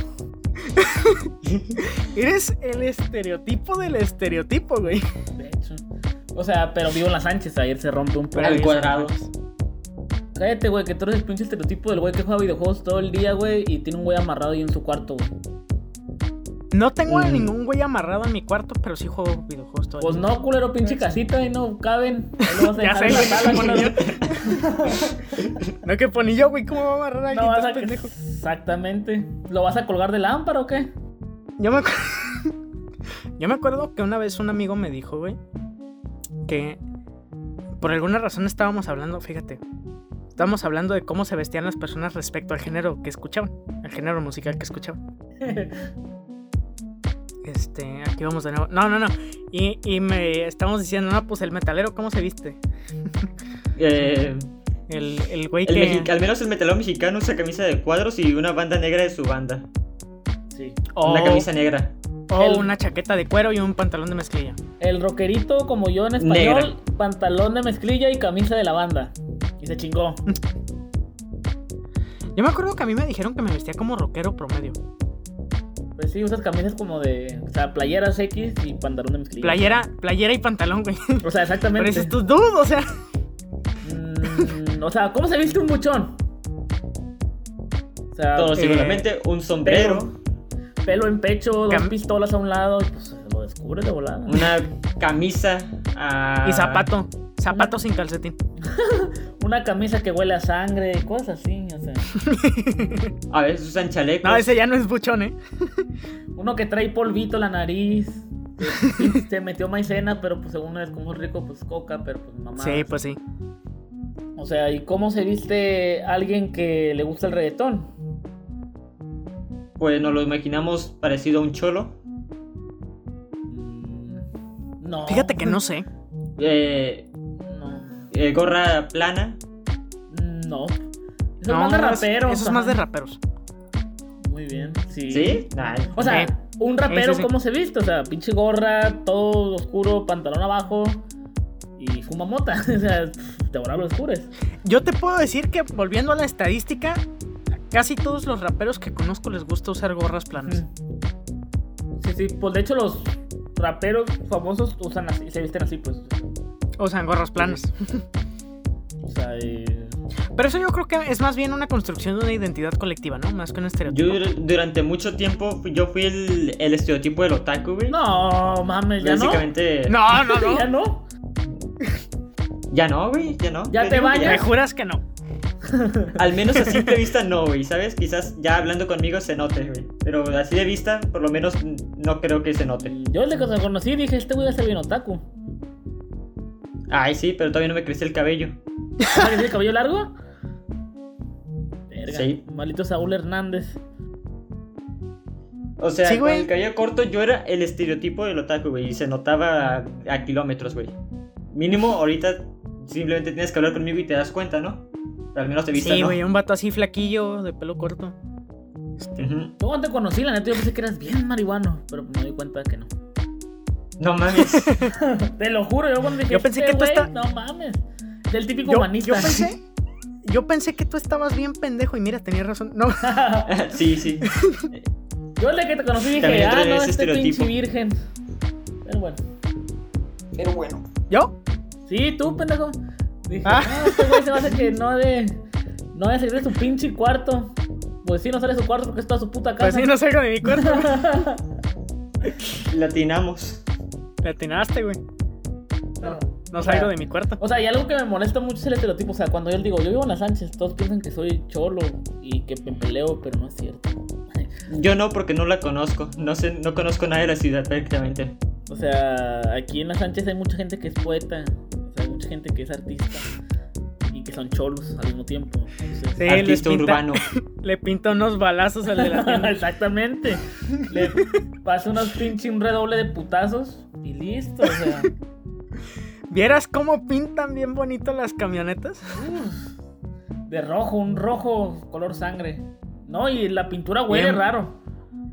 Eres el estereotipo del estereotipo, güey. De hecho. O sea, pero vivo en las Sánchez, ayer se rompe un Al ahí cuadrado. Cállate, güey, que tú eres el pinche estereotipo del güey que juega videojuegos todo el día, güey, y tiene un güey amarrado ahí en su cuarto, güey. No tengo a Mm. ningún güey amarrado en mi cuarto, pero sí juego videojuegos todo el Pues día. no, culero, pinche casita, ahí no caben. Ahí lo vas a Ya dejar sé, en la güey, sala, que culero. No que pone yo, güey, ¿cómo va a amarrar a No vas a... pendejo. Exactamente. ¿Lo vas a colgar de lámpara o qué? Yo me, Yo me acuerdo que una vez un amigo me dijo, güey, que por alguna razón estábamos hablando, fíjate, estábamos hablando de cómo se vestían las personas respecto al género que escuchaban, al género musical que escuchaban. Este, aquí vamos de nuevo. No, no, no. Y, y me estamos diciendo, no, pues el metalero, ¿cómo se viste? Eh, El, el güey el que. al menos el metalero mexicano usa camisa de cuadros y una banda negra de su banda. Sí. Una camisa negra. O el- una chaqueta de cuero y un pantalón de mezclilla. El rockerito, como yo en español, pantalón de mezclilla y camisa de la banda. Y se chingó. Yo me acuerdo que a mí me dijeron que me vestía como rockero promedio. Pues sí, usas camisas como de. O sea, playeras X y pantalón de mezclilla. Playera, playera y pantalón, güey. O sea, exactamente. Pero ese es tu dude, o sea. Mm, o sea, ¿cómo se viste un buchón? O sea, Todo eh, seguramente un sombrero, pelo en pecho, dos Cam- pistolas a un lado, y pues lo descubres de volada. una camisa Y zapato. Zapato sin calcetín. Una camisa que huele a sangre y cosas así, o sea. A veces usan chalecos. No, ese ya no es buchón, ¿eh? Uno que trae polvito en la nariz. que se metió maicena, pero pues según es como rico, pues coca, pero pues mamá. Sí, pues sí. O sea, ¿y cómo se viste alguien que le gusta el reggaetón? Pues nos lo imaginamos parecido a un cholo. Mm, No. Fíjate que no sé. Eh, No. eh, gorra plana. No. Eso es más de raperos. Eso es más de raperos. Muy bien, sí. ¿Sí? Ay, O sea, un rapero, Sí, sí, sí. ¿cómo se viste? O sea, pinche gorra, todo oscuro, pantalón abajo y fuma mota. o sea, te ahora lo descubres. Yo te puedo decir que, volviendo a la estadística, casi todos los raperos que conozco les gusta usar gorras planas. Sí, sí, pues de hecho los raperos famosos usan así, se visten así, pues. Usan gorras planas. O sea, eh, Pero eso yo creo que es más bien una construcción de una identidad colectiva, ¿no? Más que un Yo estereotipo. dur- durante mucho tiempo fui- yo fui el, el estereotipo del otaku, güey. no, mames, ya no. Básicamente. No, no, no. Ya no. Ya no, güey, ya no. Ya Yo te bañas. ¿Me juras que no? Al menos a simple vista no, güey, ¿sabes? Quizás ya hablando conmigo se note, güey. Pero así de vista, por lo menos mm, no creo que se note. Yo desde que te conocí dije, este güey va a ser bien otaku. Ay, sí, pero todavía no me creció el cabello. ¿Ah, que tiene cabello largo? Verga, Sí. Malito Saúl Hernández. O sea, Sí, con el cabello corto yo era el estereotipo del otaku, güey. Y se notaba a, a kilómetros, güey. Mínimo, ahorita simplemente tienes que hablar conmigo y te das cuenta, ¿no? Al menos de vista Sí, no. güey, un vato así flaquillo, de pelo corto. Este, cuando te conocí, la neta, yo pensé que eras bien marihuano, pero me di cuenta que no. No mames. Te lo juro, yo cuando dije, Yo pensé "Este que tú No mames. Del típico yo, humanista. yo pensé. Yo pensé que tú estabas bien pendejo y mira, tenías razón. No, sí, sí. yo desde que te conocí dije, También ah, no, este estereotipo. pinche virgen. Pero bueno. Pero bueno. ¿yo? Sí, tú, pendejo. Dije, Ah. no, este güey se va a hacer que no de. No de salir de su pinche cuarto. Pues sí, no sale de su cuarto porque es toda su puta casa. Pues sí, no salgo de mi cuerpo. Latinamos. Le atinaste, güey. No, No o sea, salgo de mi cuarto. O sea, y algo que me molesta mucho es el estereotipo. O sea, cuando yo digo, yo vivo en las Sánchez, todos piensan que soy cholo y que me peleo, pero no es cierto. Yo no, porque no la conozco. No sé, no conozco nada de la ciudad prácticamente. O sea, aquí en las Sánchez hay mucha gente que es poeta, o sea, hay mucha gente que es artista y que son cholos al mismo tiempo. Entonces, Sí, Artista pinta- urbano. Le pinta unos balazos al de la tienda. Exactamente. Le pasa unos pinche un redoble de putazos y listo. O sea, ¿Vieras cómo pintan bien bonito las camionetas? uf, de rojo, un rojo color sangre. No, y la pintura huele Bien. raro.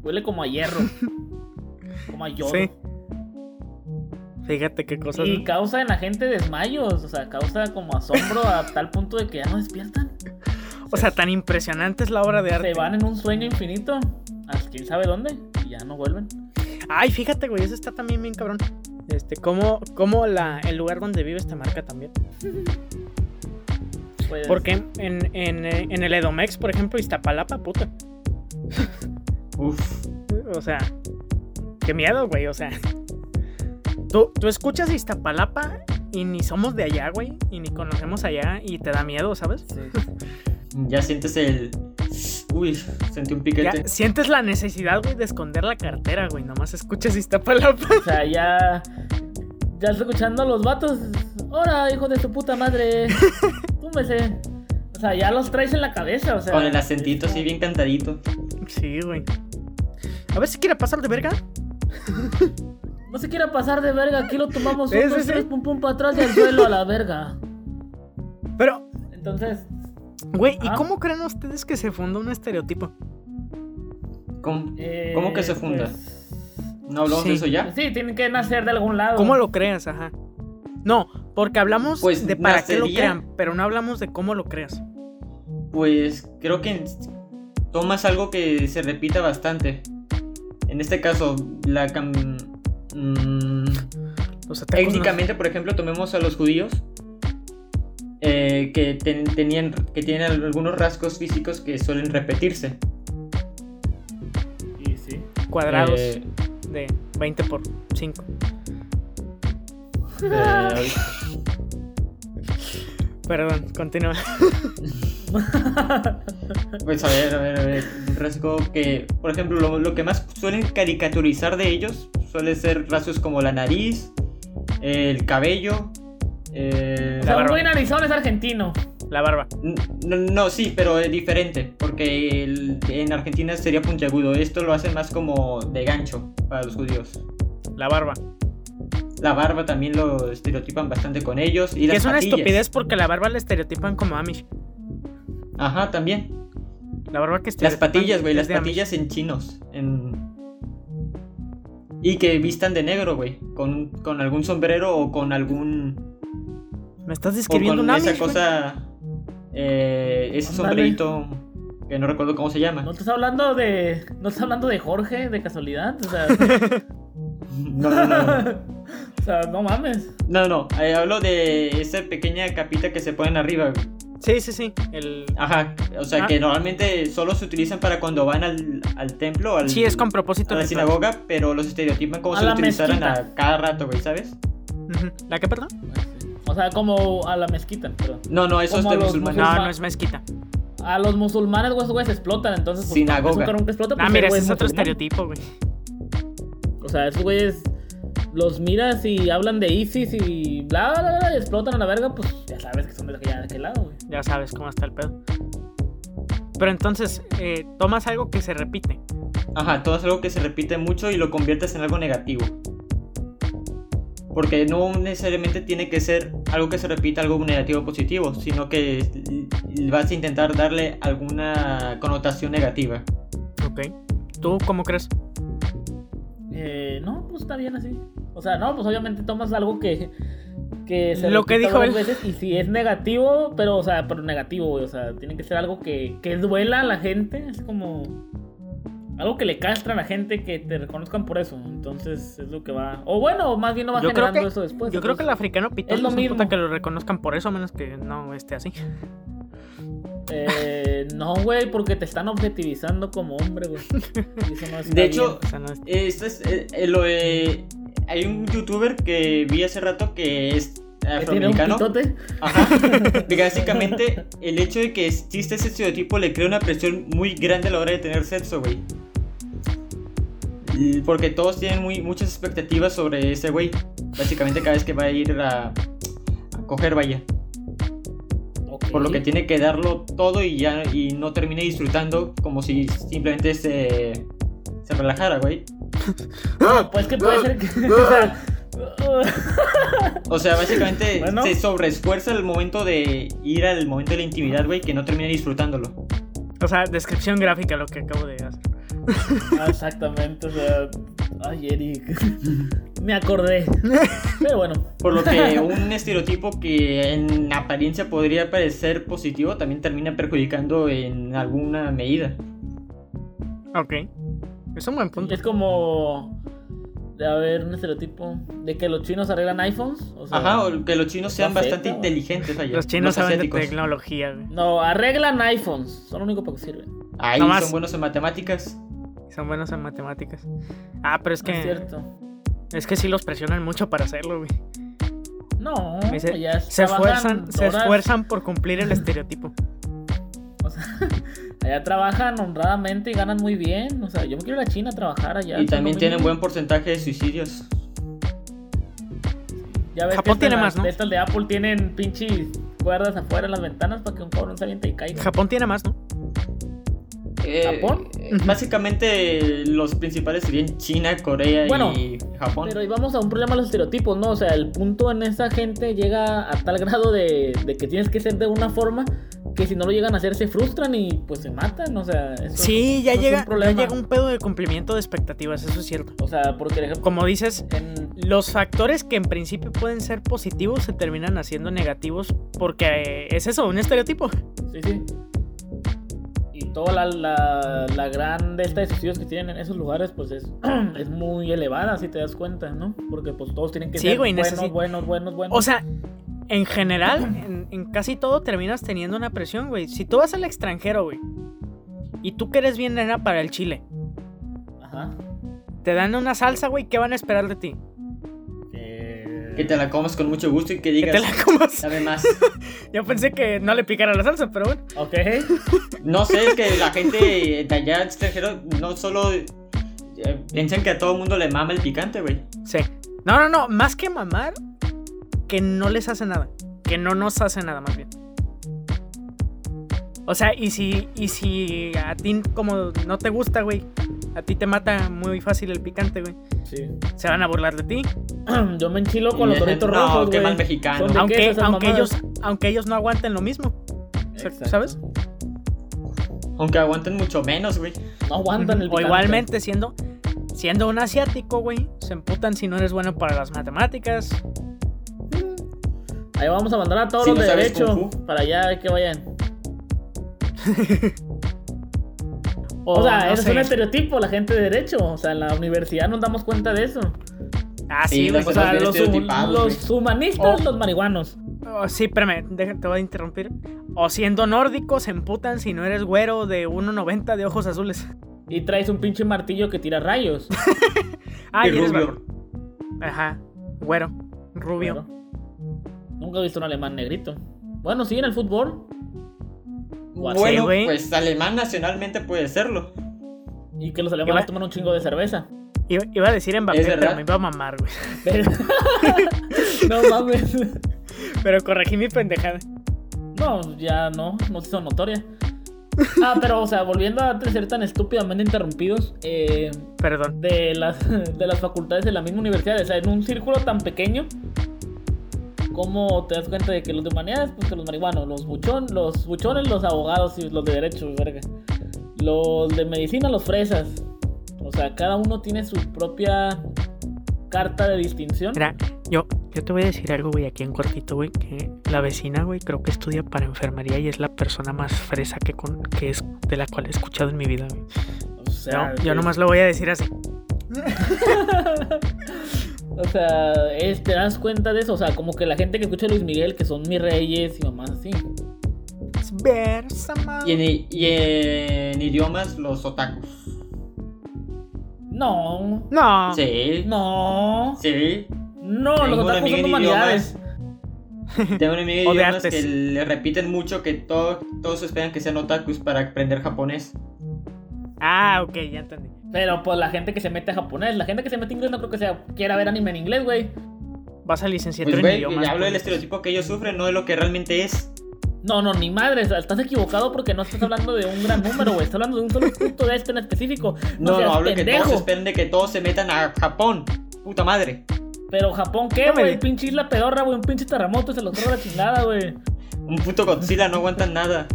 Huele como a hierro. Como a yodo. Sí. Fíjate qué cosas. Y ¿no? causa en la gente desmayos, o sea, causa como asombro a tal punto de que ya no despiertan. O sea, tan impresionante es la obra de arte. Se van en un sueño infinito, a quién sabe dónde, y ya no vuelven. Ay, fíjate, güey, eso está también bien cabrón. Este, cómo, cómo la, el lugar donde vives te marca también. Pues, Porque en, en, eh, en el Edomex, por ejemplo, Iztapalapa, puta. Uf. O sea, qué miedo, güey. O sea, tú, tú escuchas Iztapalapa y ni somos de allá, güey. Y ni conocemos allá y te da miedo, ¿sabes? sí. Ya sientes el. Uy, sentí un piquete. Ya sientes la necesidad, güey, de esconder la cartera, güey. Nomás escuchas Iztapalapa. O sea, ya. Ya estoy escuchando a los vatos. ¡Hora, hijo de tu puta madre! Túmbese. O sea, ya los traes en la cabeza, o sea. Con el acentito así bien cantadito. Sí, güey. A ver si quiere pasar de verga. No se quiera pasar de verga, aquí lo tomamos un, sí. tres, pum pum para atrás y al suelo a la verga. Pero, Entonces, güey, ¿y Ah. cómo creen ustedes que se funda un estereotipo? ¿Cómo, eh, ¿Cómo que se funda? pues, ¿No hablamos de sí. eso ya? sí, tienen que nacer de algún lado. ¿Cómo lo creas? Ajá. No, porque hablamos Pues, de para qué lo crean, pero no hablamos de cómo lo creas. Pues creo que tomas algo que se repita bastante. En este caso, la cam- mm, Los no- técnicamente, por ejemplo, tomemos a los judíos eh, que ten- tenían que tienen algunos rasgos físicos que suelen repetirse. Y sí. cuadrados Eh, de 20 por 5. eh, Perdón, continúa. Pues a ver, a ver, a ver. Un rasgo que, por ejemplo, lo, lo que más suelen caricaturizar de ellos suele ser rasgos como la nariz, el cabello. eh, O sea, un barba. güey narizón es argentino. La barba. no, no, sí, pero es diferente, porque el- en Argentina sería puntiagudo. Esto lo hacen más como de gancho para los judíos. La barba. La barba también lo estereotipan bastante con ellos. Y Que las es una patillas. estupidez porque la barba la estereotipan como Amish. Ajá, también. La barba que Las patillas, güey, las patillas en chinos. En... Y que vistan de negro, güey. Con, con algún sombrero o con algún. Me estás O describiendo con un esa Amish, cosa. eh, ese sombrerito. Que no recuerdo cómo se llama. ¿No estás hablando de. ¿No estás hablando de Jorge de casualidad? O sea. No, no, no. o sea, no mames. No, no. eh, hablo de esa pequeña capita que se ponen arriba. güey. Sí, sí, sí. El... Ajá. O sea, Ah. que normalmente solo se utilizan para cuando van al, al templo. Al, Sí, es con propósito. a la ritual. sinagoga, pero los estereotipan como A si lo utilizaran mezquita. a cada rato, güey, ¿sabes? ¿La qué, perdón? O sea, como a la mezquita, pero. No, no, eso es de musulmanes. No, no es mezquita. A los musulmanes, güey, esos güeyes explotan, entonces. Pues, Sinagoga. Es un cabrón que explota, Ah, pues, mira, el güey ese es otro musulmán. estereotipo, güey. O sea, esos güeyes los miras y hablan de ISIS y bla, bla, bla, y explotan a la verga, pues ya sabes que son de de aquel lado, güey. Ya sabes cómo está el pedo. Pero entonces, eh, tomas algo que se repite. Ajá, todo es algo que se repite mucho y lo conviertes en algo negativo. Porque no necesariamente tiene que ser algo que se repita algo negativo o positivo, sino que vas a intentar darle alguna connotación negativa. Ok. ¿Tú cómo crees? Eh, no, pues está bien así. O sea, no, pues obviamente tomas algo que. que se Lo que dijo él. veces y si es negativo, pero, o sea, pero negativo, güey. O sea, tiene que ser algo que, que duela a la gente. Es como. Algo que le castra a la gente que te reconozcan por eso. Entonces es lo que va. O bueno, más bien no va Yo creo generando que- eso después. Yo creo que el africano pitón es lo mismo. que lo reconozcan por eso, a menos que no esté así. Eh, no, güey, porque te están objetivizando como hombre, güey. No De hecho, no Esto es, eh, eh, lo de- hay un youtuber que vi hace rato que es. Que tiene un afroamericano. Ajá. Básicamente, el hecho de que existe ese estereotipo le crea una presión muy grande a la hora de tener sexo, güey. Porque todos tienen muy, muchas expectativas sobre ese güey. Básicamente, cada vez que va a ir a, a coger, vaya. Por lo que tiene que darlo todo y ya y no termine disfrutando como si simplemente se, se relajara, güey. Pues que puede ser que. o sea, O sea, básicamente Bueno. se sobreesfuerza el momento de ir al momento de la intimidad, güey, que no termina disfrutándolo. O sea, descripción gráfica lo que acabo de hacer. Ah, Exactamente, o sea. Ay, Eric. Me acordé. Pero bueno. Por lo que un estereotipo que en apariencia podría parecer positivo también termina perjudicando en alguna medida. Ok. Es un buen punto. Es como. de haber un estereotipo de que los chinos arreglan iPhones. O sea, Ajá, o que los chinos sean bastante inteligentes allá. Los chinos saben asiáticos. de tecnología, güey. No, arreglan iPhones. Son lo único para que sirven. Ahí son buenos en matemáticas. Son buenos en matemáticas. Ah, pero es No Es que cierto. es que sí los presionan mucho para hacerlo, güey. No, dice, ya Se esfuerzan, se esfuerzan por cumplir el estereotipo. o sea, allá trabajan honradamente y ganan muy bien. O sea, yo me quiero ir a China a trabajar allá. y también tienen buen porcentaje de suicidios. Ya ves Japón que tiene estas- más, ¿no? Estas de Apple tienen pinches cuerdas afuera en las ventanas para que un cabrón se aviente y caiga. Japón tiene más, ¿no? Eh, ¿Japón? eh, Básicamente los principales serían China, Corea Bueno, y Japón. Pero ahí vamos a un problema de los estereotipos, ¿no? O sea, el punto en esa gente llega a tal grado de, de que tienes que ser de una forma que si no lo llegan a hacer se frustran y pues se matan, o sea, eso, Sí, ya eso es llega, un ya problema. llega un pedo de cumplimiento de expectativas, eso es cierto. O sea, porque por ejemplo, Como dices, en- los factores que en principio pueden ser positivos se terminan haciendo negativos porque eh, es eso, un estereotipo. Sí, sí. Toda la, la, la gran de estas suicidios que tienen en esos lugares, pues es, es muy elevada, si te das cuenta, ¿no? Porque pues todos tienen que Sí, ser güey, buenos, buenos, buenos, buenos. O sea, en general, en, en casi todo terminas teniendo una presión, güey. Si tú vas al extranjero, güey, y tú que eres bien nena para el chile, Ajá. te dan una salsa, güey, ¿qué van a esperar de ti? Que te la comas con mucho gusto y que Que digas, te la comas. dame más. Yo pensé que no le picara la salsa, pero bueno. Ok. No sé, es que la gente de allá extranjero no solo eh, piensan que a todo mundo le mama el picante, güey. Sí. No, no, no, más que mamar, que no les hace nada. Que no nos hace nada, más bien. O sea, y si, y si a ti como no te gusta, güey, a ti te mata muy fácil el picante, güey, Sí. se van a burlar de ti. Yo me enchilo con los doritos no, rojos, qué mal mexicano. Aunque, aunque, ellos, aunque ellos no aguanten lo mismo. O Exacto. ¿Sabes? Aunque aguanten mucho menos, güey. No aguantan el O picante. igualmente siendo, siendo un asiático, güey, se emputan si no eres bueno para las matemáticas. Ahí vamos a mandar a todos Si los no de derecho para allá que vayan. O, O, sea, no eso es sé. un estereotipo, la gente de derecho. O sea, en la universidad nos damos cuenta de eso. Ah, Sí, O sea, los, los humanistas, Oh. los marihuanos. Oh, sí, espérame, te voy a interrumpir. O siendo nórdicos, se emputan si no eres güero de 1.90 de ojos azules. Y traes un pinche martillo que tira rayos. Ah, Y eres rubio. Ajá, güero, rubio. Claro. Nunca he visto un alemán negrito. Bueno, sí, en el fútbol. O así, Bueno, güey. pues alemán nacionalmente puede serlo. Y que los alemanes toman un chingo de cerveza. Iba, iba a decir Mbappé, pero me iba a mamar, güey. Pero- no mames. Pero corregí mi pendejada. No, ya no, no se hizo notoria. Ah, pero, o sea, volviendo a ser tan estúpidamente interrumpidos, eh, Perdón. de las, de las facultades de la misma universidad, o sea, en un círculo tan pequeño, ¿cómo te das cuenta de que los de humanidades, pues que los marihuanos, los buchón, los buchones, los abogados y los de derecho, verga. Los de medicina, los fresas. O sea, cada uno tiene su propia carta de distinción. Mira, yo, yo te voy a decir algo, güey, aquí en cortito, güey, que la vecina, güey, creo que estudia para enfermería y es la persona más fresa que, con, que es de la cual he escuchado en mi vida, güey. O sea, No, yo nomás lo voy a decir así. O sea, es- te das cuenta de eso. O sea, como que la gente que escucha a Luis Miguel, que son mis reyes y mamás así. Y en, y en idiomas, los otakus. No, No. Sí, no, sí. no, Tengo los otakus son humanidades. Tengo un amigo de de idiomas artes. que le repiten mucho que todo- todos esperan que sean otakus para aprender japonés. Ah, ok, ya entendí. Pero pues la gente que se mete a japonés, la gente que se mete a inglés no creo que sea quiera ver anime en inglés, güey. Vas a licenciatura Pues, en idiomas. hablo del pues. estereotipo que ellos sufren, no de lo que realmente es. No, no, ni madre, estás equivocado porque no estás hablando de un gran número, güey. Estás hablando de un solo punto de este en específico. No, no, seas hablo de que pendejo. todos esperan de que todos se metan a Japón. Puta madre. Pero Japón, ¿qué, No güey? Pinche isla pedorra, güey. Un pinche terremoto y se los corre la chingada, güey. Un puto Godzilla no aguantan nada.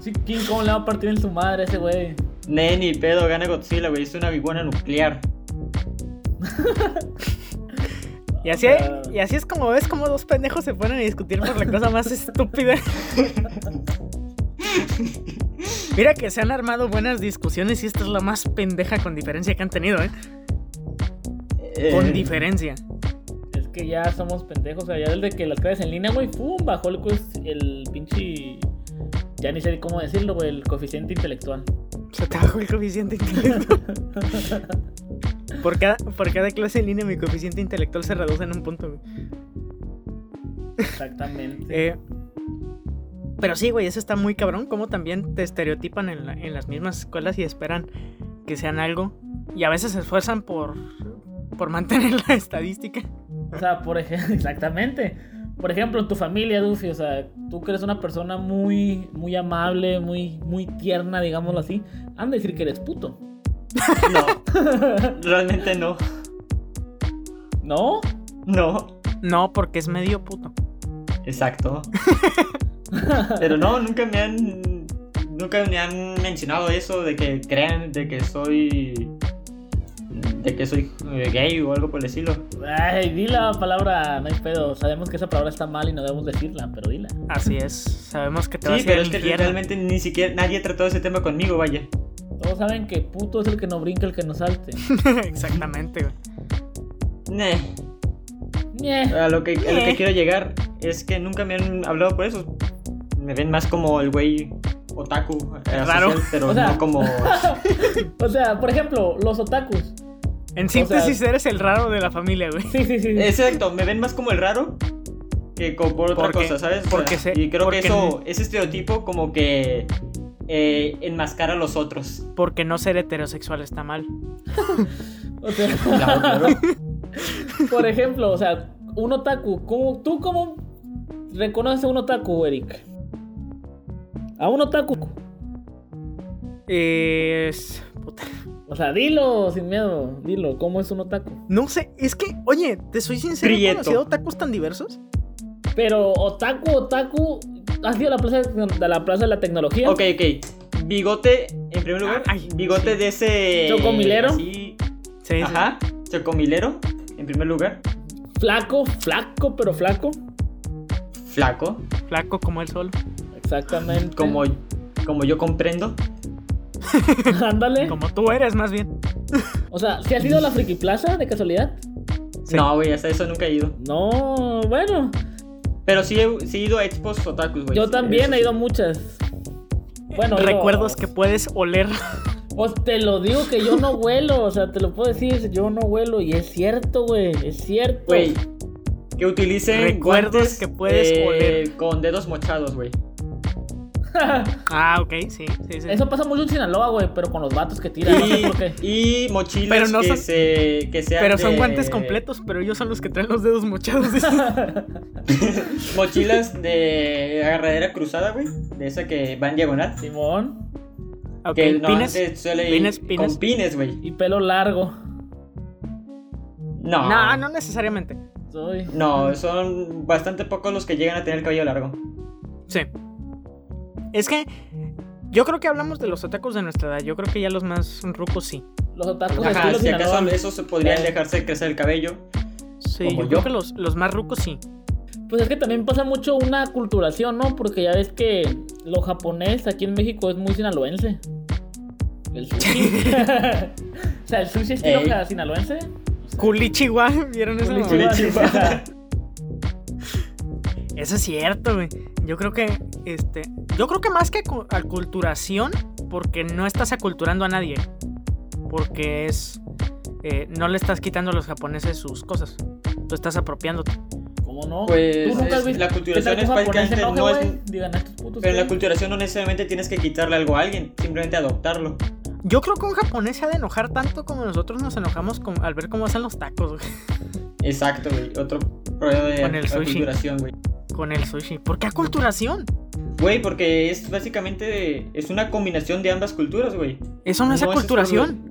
Sí, King Kong le va a partir en su madre ese güey. Ne, ni pedo, gana Godzilla, güey. Es una biguana nuclear. Y así, Ah. y así es como ves como dos pendejos se ponen a discutir por la cosa más estúpida. Mira que se han armado buenas discusiones y esta es la más pendeja con diferencia que han tenido, ¿eh? Con Eh, diferencia. Es que ya somos pendejos. O sea, ya desde que las clases en línea, güey, ¡pum! Bajó el, coe- el pinche. Ya ni sé cómo decirlo, güey, el coeficiente intelectual. Se te bajó el coeficiente intelectual. Por cada, por cada clase en línea mi coeficiente intelectual se reduce en un punto. güey. Exactamente. Eh, pero sí, güey, eso está muy cabrón. Como también te estereotipan en, la- en las mismas escuelas y esperan que sean algo. Y a veces se esfuerzan por, por mantener la estadística. O sea, por ejemplo, exactamente. Por ejemplo, en tu familia, Duffy, o sea, tú que eres una persona muy, muy amable, muy, muy tierna, digámoslo así, han de decir que eres puto. No, realmente no. ¿No? No, No, porque es medio puto. exacto. Pero no, nunca me han. Nunca me han mencionado eso de que crean de que soy. De que soy eh, gay o algo por el estilo. Ay, di la palabra, no hay pedo. Sabemos que esa palabra está mal y no debemos decirla, pero dila. Así es. Sabemos que te vas Sí, a ir pero es que infierno. realmente ni siquiera nadie ha tratado ese tema conmigo, vaya. Todos saben que puto es el que no brinca, el que no salte. Exactamente, güey. Nah. Ñe. A lo, que, a lo que quiero llegar es que nunca me han hablado por eso. Me ven más como el güey otaku. eh, Raro. asocial, pero O sea- no como. O sea, por ejemplo, los otakus. En sea- síntesis, eres el raro de la familia, güey. Sí, sí, sí. Exacto, me ven más como el raro que por otra Porque- cosa, ¿sabes? O sea, porque se- y creo porque que eso, ese estereotipo como que eh, enmascara a los otros. Porque no ser heterosexual está mal. O sea, Claro, claro. por ejemplo, o sea, un otaku. ¿cómo- ¿Tú cómo reconoces a un otaku, Eric? A un otaku. Es. puta. O sea, dilo sin miedo. Dilo, ¿cómo es un otaku? No sé, es que, oye, te soy sincero, he conocido tacos tan diversos. Pero otaku, otaku. ¿Has ido a la plaza de, la, plaza de la tecnología? Ok, ok. Bigote, en primer lugar. Ay, bigote sí. de ese. ¿Chocomilero? así, Sí, sí. Ajá. Chocomilero, en primer lugar. Flaco, flaco, pero flaco. Flaco, Flaco como él solo. Exactamente. como, como yo comprendo. Ándale. Como tú eres, más bien. O sea, ¿si has ido a la Friki Plaza de casualidad? Sí. No, güey, hasta eso nunca he ido. No, bueno. Pero sí he, sí he ido a expos otakus, güey. Yo Sí, también eso he sí. ido a muchas. Bueno, Recuerdos que puedes oler. Pues te lo digo que yo no huelo, o sea, te lo puedo decir, yo no huelo y es cierto, güey, es cierto. Güey, que utilicen Recuerdos guantes, que puedes eh, oler. con dedos mochados, güey. Ah, ok, sí, sí, sí. Eso pasa mucho en Sinaloa, güey, pero con los vatos que tiran, no sé por qué. Y, mochilas Pero no que, son- se, que sean Pero son de- guantes completos, pero ellos son los que traen los dedos mochados. Mochilas de agarradera cruzada, güey. De esa que va en diagonal. Simón ok, que pines. normalmente suele ir pines, pines. con pines, güey. y pelo largo. No, No, no necesariamente. Soy. No, son bastante pocos los que llegan a tener el cabello largo. Sí. Es que yo creo que hablamos de los otakus de nuestra edad. Yo creo que ya los más rucos sí. Los otakus Ajá, estilo si acaso Sinaloa. esos se podrían Eh. dejarse crecer el cabello. Sí, Como yo, yo. creo que los, los más rucos sí. Pues es que también pasa mucho una culturación, ¿no? Porque ya ves que lo japonés aquí en México es muy sinaloense. El sushi. o sea, el sushi estilo Ey. ja- sinaloense. Culichiwa, ¿vieron eso? Culichiwa. Eso es cierto, güey. Yo creo que, este, yo creo que más que acu- aculturación, porque no estás aculturando a nadie. Porque es, eh, no le estás quitando a los japoneses sus cosas. Tú estás apropiándote. ¿Cómo no? Pues, ¿Tú nunca has es- visto la culturación es enoje, no es-? Digan estos putos. Pero en la culturación no necesariamente tienes que quitarle algo a alguien, simplemente adoptarlo. Yo creo que un japonés se ha de enojar tanto como nosotros nos enojamos con- al ver cómo hacen los tacos, güey. Exacto, güey. Otro problema de Con el sushi. aculturación, güey. Con el sushi. ¿Por qué aculturación? Güey, porque es básicamente es una combinación de ambas culturas, güey. Eso no es No, eso es aculturación.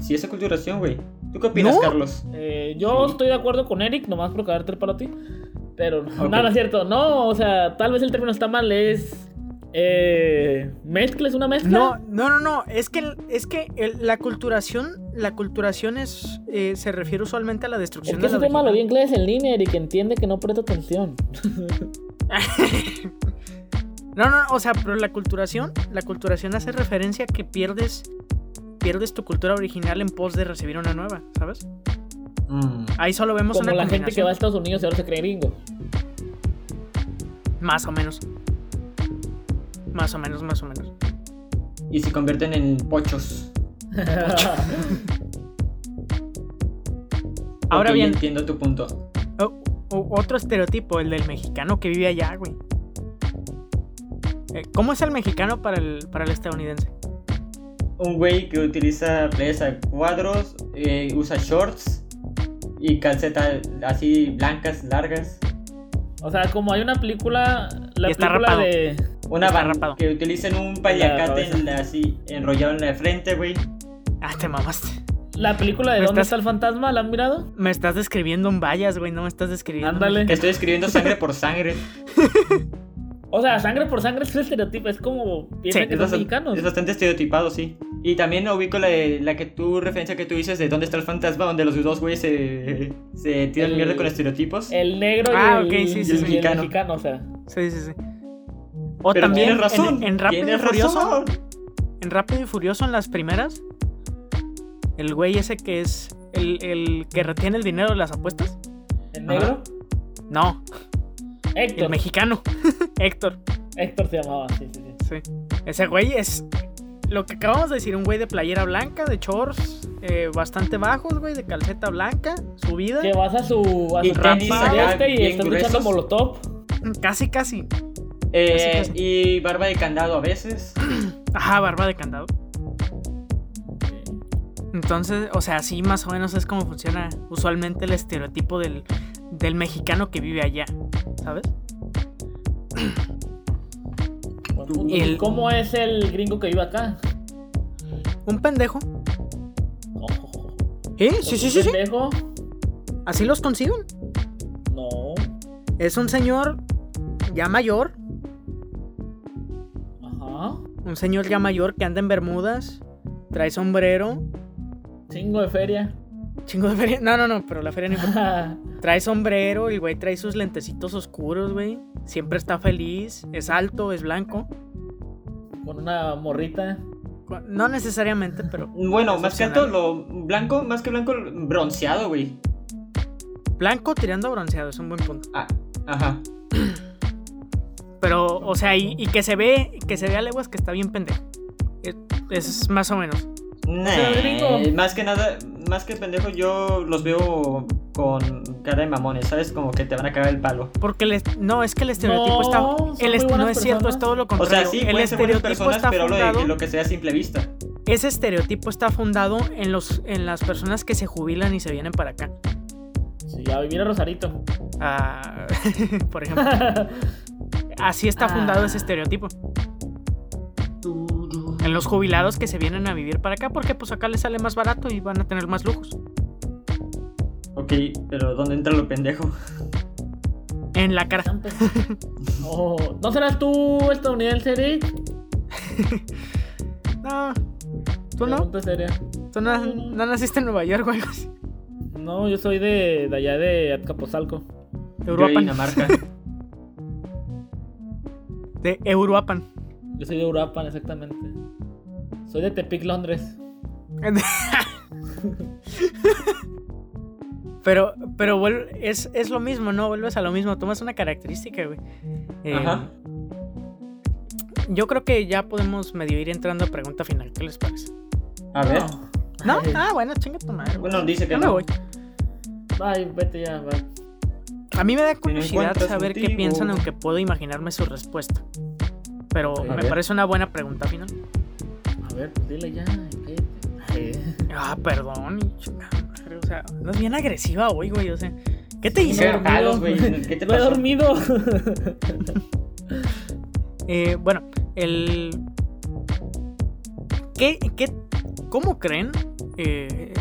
Sí es aculturación, güey. ¿Tú qué opinas, No. Carlos? Eh, yo Sí. estoy de acuerdo con Eric, nomás por cagarte el palo a ti. Pero no, Ok. no, no es cierto. No, o sea, tal vez el término está mal. Es. Eh, ¿Mezcla? ¿Es una mezcla? No, no, no, no. Es que, es que el- la culturación, la culturación es, eh, se refiere usualmente a la Es destrucción que de ese la tema lo vi inglés en línea, Eric. Entiende que no presta atención. No, no, o sea, pero la culturación, la culturación hace referencia a que pierdes, pierdes tu cultura original en pos de recibir una nueva, ¿sabes? Mm. Ahí solo vemos Como una la gente que va a. Estados Unidos y ahora se cree gringo. Más o menos. Más o menos, más o menos. Y se convierten en pochos. Ahora bien, Entiendo tu punto. o- o- otro estereotipo, el del mexicano que vive allá, güey. Eh, ¿Cómo es el mexicano para el, para el estadounidense? Un güey que utiliza playas a cuadros, eh, usa shorts y calcetas así blancas, largas. O sea, como hay una película. La Y está película rapado. de. Una rapado. que utilicen un cabeza. en la- así enrollado en la frente, güey. Ah, te mamaste. La película de ¿Dónde estás- está el fantasma? ¿La han mirado? Me estás describiendo un vallas, güey, no me estás describiendo. Ándale. Estoy escribiendo sangre por sangre. O sea, sangre por sangre es un estereotipo. Es como. Piensan Sí, que Es son mexicanos. es bastante estereotipado, sí. Y también ubico la, la que tú, referencia que tú dices de dónde está el fantasma, donde los dos güeyes se, se tiran El- mierda con estereotipos. El negro y, Ah, el, ok, sí, sí, y el sí. mexicano. Mexicano. o sea. Sí, sí, sí. O Pero también tienes razón. en, en Rápido y tienes Furioso. razón. En Rápido y Furioso, en las primeras, el güey ese que es el, el que retiene el dinero de las apuestas. ¿El negro? No, Héctor. el mexicano. Héctor. Héctor se llamaba, sí, sí, sí. Sí. Ese güey es lo que acabamos de decir, un güey de playera blanca, de shorts eh, bastante bajos, güey, de calceta blanca, subida. Que vas a su. A Y su rampa este y bien estás luchando molotov. Casi, casi. Eh, Casi, casi. y barba de candado a veces. Ajá, barba de candado. Entonces, o sea, sí, más o menos es como funciona usualmente el estereotipo del, del mexicano que vive allá, ¿sabes? Y el- ¿Y cómo es el gringo que vive acá? Un pendejo. Oh, ¿Eh? Sí, sí, sí, sí. pendejo? Así los consiguen. No. Es un señor ya mayor, Ajá. un señor ya mayor que anda en bermudas, trae sombrero, Chingo de feria. chingo de feria. No, no, no, pero la feria no importa. Trae sombrero, el güey trae sus lentecitos oscuros, güey. Siempre está feliz, es alto, es blanco. Con una morrita. No necesariamente, pero Bueno, más que alto, lo blanco, más que blanco, bronceado, güey. blanco tirando a bronceado, es un buen punto. Ah, ajá. Pero, o sea, y, y que se ve, que se ve a leguas que está bien pendejo. Es, es más o menos. Nah, más que nada, más que pendejo, yo los veo con cara de mamones, ¿sabes? Como que te van a cagar el palo. Porque el est- no, es que el estereotipo No, está. el est- no buenas es cierto, personas. es todo lo O contrario. sea, sí, el estereotipo personas, está pero hablo de fundado. que lo que sea a simple vista. Ese estereotipo está fundado en los, en las personas que se jubilan y se vienen para acá. Sí, a vivir a Rosarito. Ah, por ejemplo. Así está fundado Ah. ese estereotipo. En los jubilados que se vienen a vivir para acá porque pues acá les sale más barato y van a tener más lujos. Ok, pero ¿dónde entra lo pendejo? En la cara. Oh, ¿No serás tú estadounidense, Eric? No. ¿Tú no? ¿Tú no, no naciste en Nueva York o algo así? No, yo soy de, de allá de Azcapotzalco. De Uruapan. Dinamarca. De Uruapan. Yo soy de Uruapan, exactamente. Soy de Tepic, Londres. Pero, pero es, es lo mismo, ¿no? Vuelves a lo mismo. Tomas una característica, güey. Eh, Ajá. Yo creo que ya podemos medio ir entrando a pregunta final. ¿Qué les parece? A ver. ¿No? Ay, Ah, bueno, chinga tu madre. güey. Bueno, dice que me no. voy. Ay, vete ya, bye. A mí me da curiosidad saber qué piensan, aunque puedo imaginarme su respuesta. Pero A me ver. parece una buena pregunta final. A ver, pues dile ya. Ah, perdón. O sea, andas bien agresiva hoy, güey. O sea, ¿qué te No hice? he ¿Qué te No he dormido. Eh, bueno, el. ¿Qué, qué, ¿Cómo creen? eh,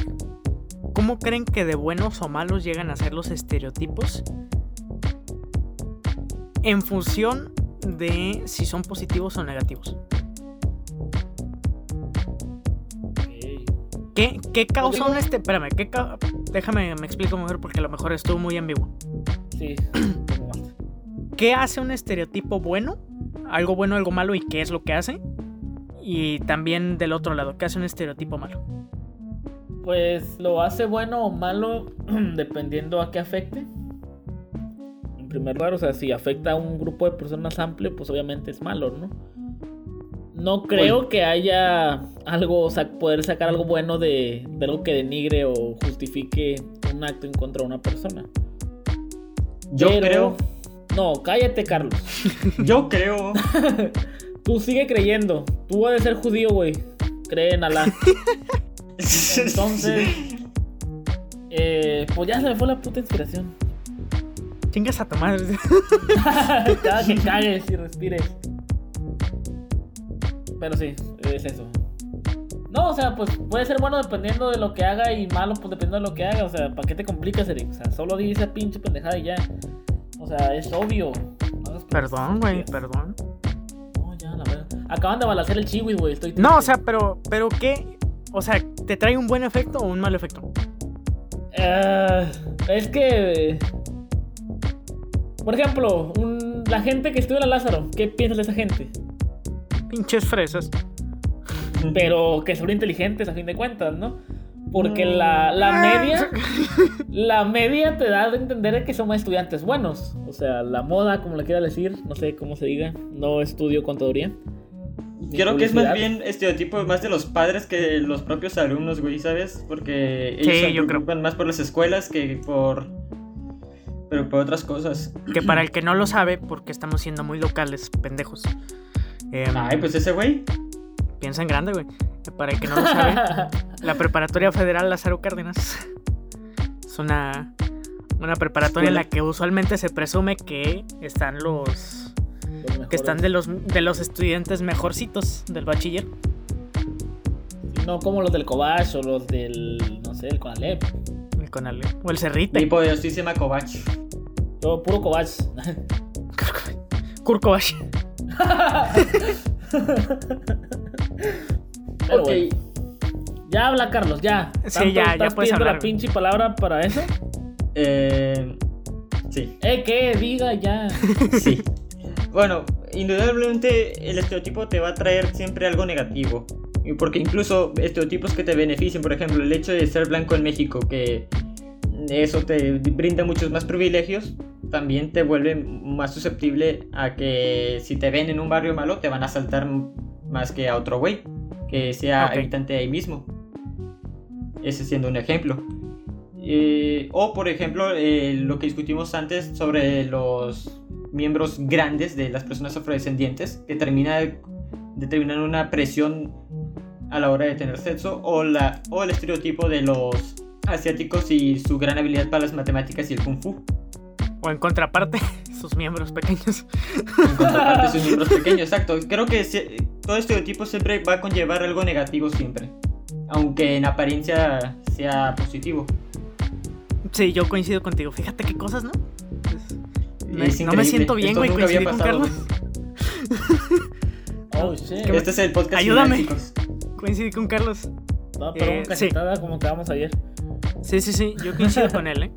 ¿Cómo creen que de buenos o malos llegan a ser los estereotipos? En función de si son positivos o negativos. ¿Qué, qué causa un este? Espérame, ¿qué ca- déjame me explico mejor porque a lo mejor estuvo muy ambiguo. Sí. ¿Qué hace un estereotipo bueno? Algo bueno, algo malo y qué es lo que hace. Y también del otro lado, ¿qué hace un estereotipo malo? Pues lo hace bueno o malo dependiendo a qué afecte. Primer lugar, o sea, si afecta a un grupo de personas amplio, pues obviamente es malo, ¿no? No creo que haya algo, o sea, poder sacar algo bueno de, de algo que denigre o justifique un acto en contra de una persona. Yo Pero- creo. No, cállate, Carlos. Yo creo. Tú sigue creyendo. Tú vas a ser judío, güey. Cree en Alá. Entonces, eh, pues ya se me fue la puta inspiración. Chingas a tu madre. Cada que cagues y respires. Pero sí, es eso. No, o sea, pues puede ser bueno dependiendo de lo que haga y malo pues dependiendo de lo que haga. O sea, ¿para qué te complicas, Eric? O sea, solo di esa pinche pendejada y ya. O sea, es obvio. No Perdón, güey, perdón. No, ya, la verdad. Acaban de balacer el chihuis, güey. Estoy No, o sea, pero, pero ¿qué? O sea, ¿te trae un buen efecto o un mal efecto? Ah, es que. Por ejemplo, un- la gente que estuvo en la Lázaro, ¿qué piensas de esa gente? Pinches fresas. Pero que son inteligentes a fin de cuentas, ¿no? Porque la, la media. La media te da a entender que somos estudiantes buenos. O sea, la moda, como le quiera decir, no sé cómo se diga. No estudio contaduría. Creo que es más bien estereotipo más de los padres que los propios alumnos, güey, ¿sabes? Porque Sí, ellos se yo creo. preocupan más por las escuelas que por. Pero por otras cosas. Que para el que no lo sabe, porque estamos siendo muy locales, pendejos. Em, Ay, pues ese güey. Piensa en grande, güey. Que Para el que no lo sabe, la Preparatoria Federal Lázaro Cárdenas es una, una preparatoria en la que usualmente se presume que están los que están de los de los estudiantes mejorcitos del bachiller. No como los del Cobach o los del. No sé, el Conalep. El Conalep, o el Cerrite. Mi poderosísima Kovac. Yo, puro. Kurkovach. Pero Ok. bueno. Ya habla, Carlos, ya. Sí, ya, ya puedes pidiendo hablar, la pinche palabra para eso? Eh. Sí. Eh, ¿qué? Diga ya. Sí. Bueno, indudablemente el estereotipo te va a traer siempre algo negativo. Y Porque incluso estereotipos que te beneficien, por ejemplo, el hecho de ser blanco en México, que eso te brinda muchos más privilegios, también te vuelve más susceptible a que si te ven en un barrio malo, te van a asaltar más que a otro güey, que sea habitante de ahí mismo. Ese siendo un ejemplo. Eh, o por ejemplo, eh, lo que discutimos antes sobre los miembros grandes de las personas afrodescendientes, que termina determinan una presión a la hora de tener sexo, o, la, o el estereotipo de los asiáticos y su gran habilidad para las matemáticas y el kung fu. O en contraparte, sus miembros pequeños. En contraparte sus miembros pequeños, exacto. Creo que todo estereotipo siempre va a conllevar algo negativo siempre. Aunque en apariencia sea positivo. Sí, yo coincido contigo. Fíjate qué cosas, ¿no? Es- me- Es no me siento bien, Esto güey, nunca había coincidí con Carlos. Oh, shit. ¿Qué me- Este es el podcast Ayúdame. final, chicos. Coincidí con Carlos. No, pero Eh, un sí. cachetada como acabamos ayer. Sí, sí, sí, yo coincido con él, ¿eh?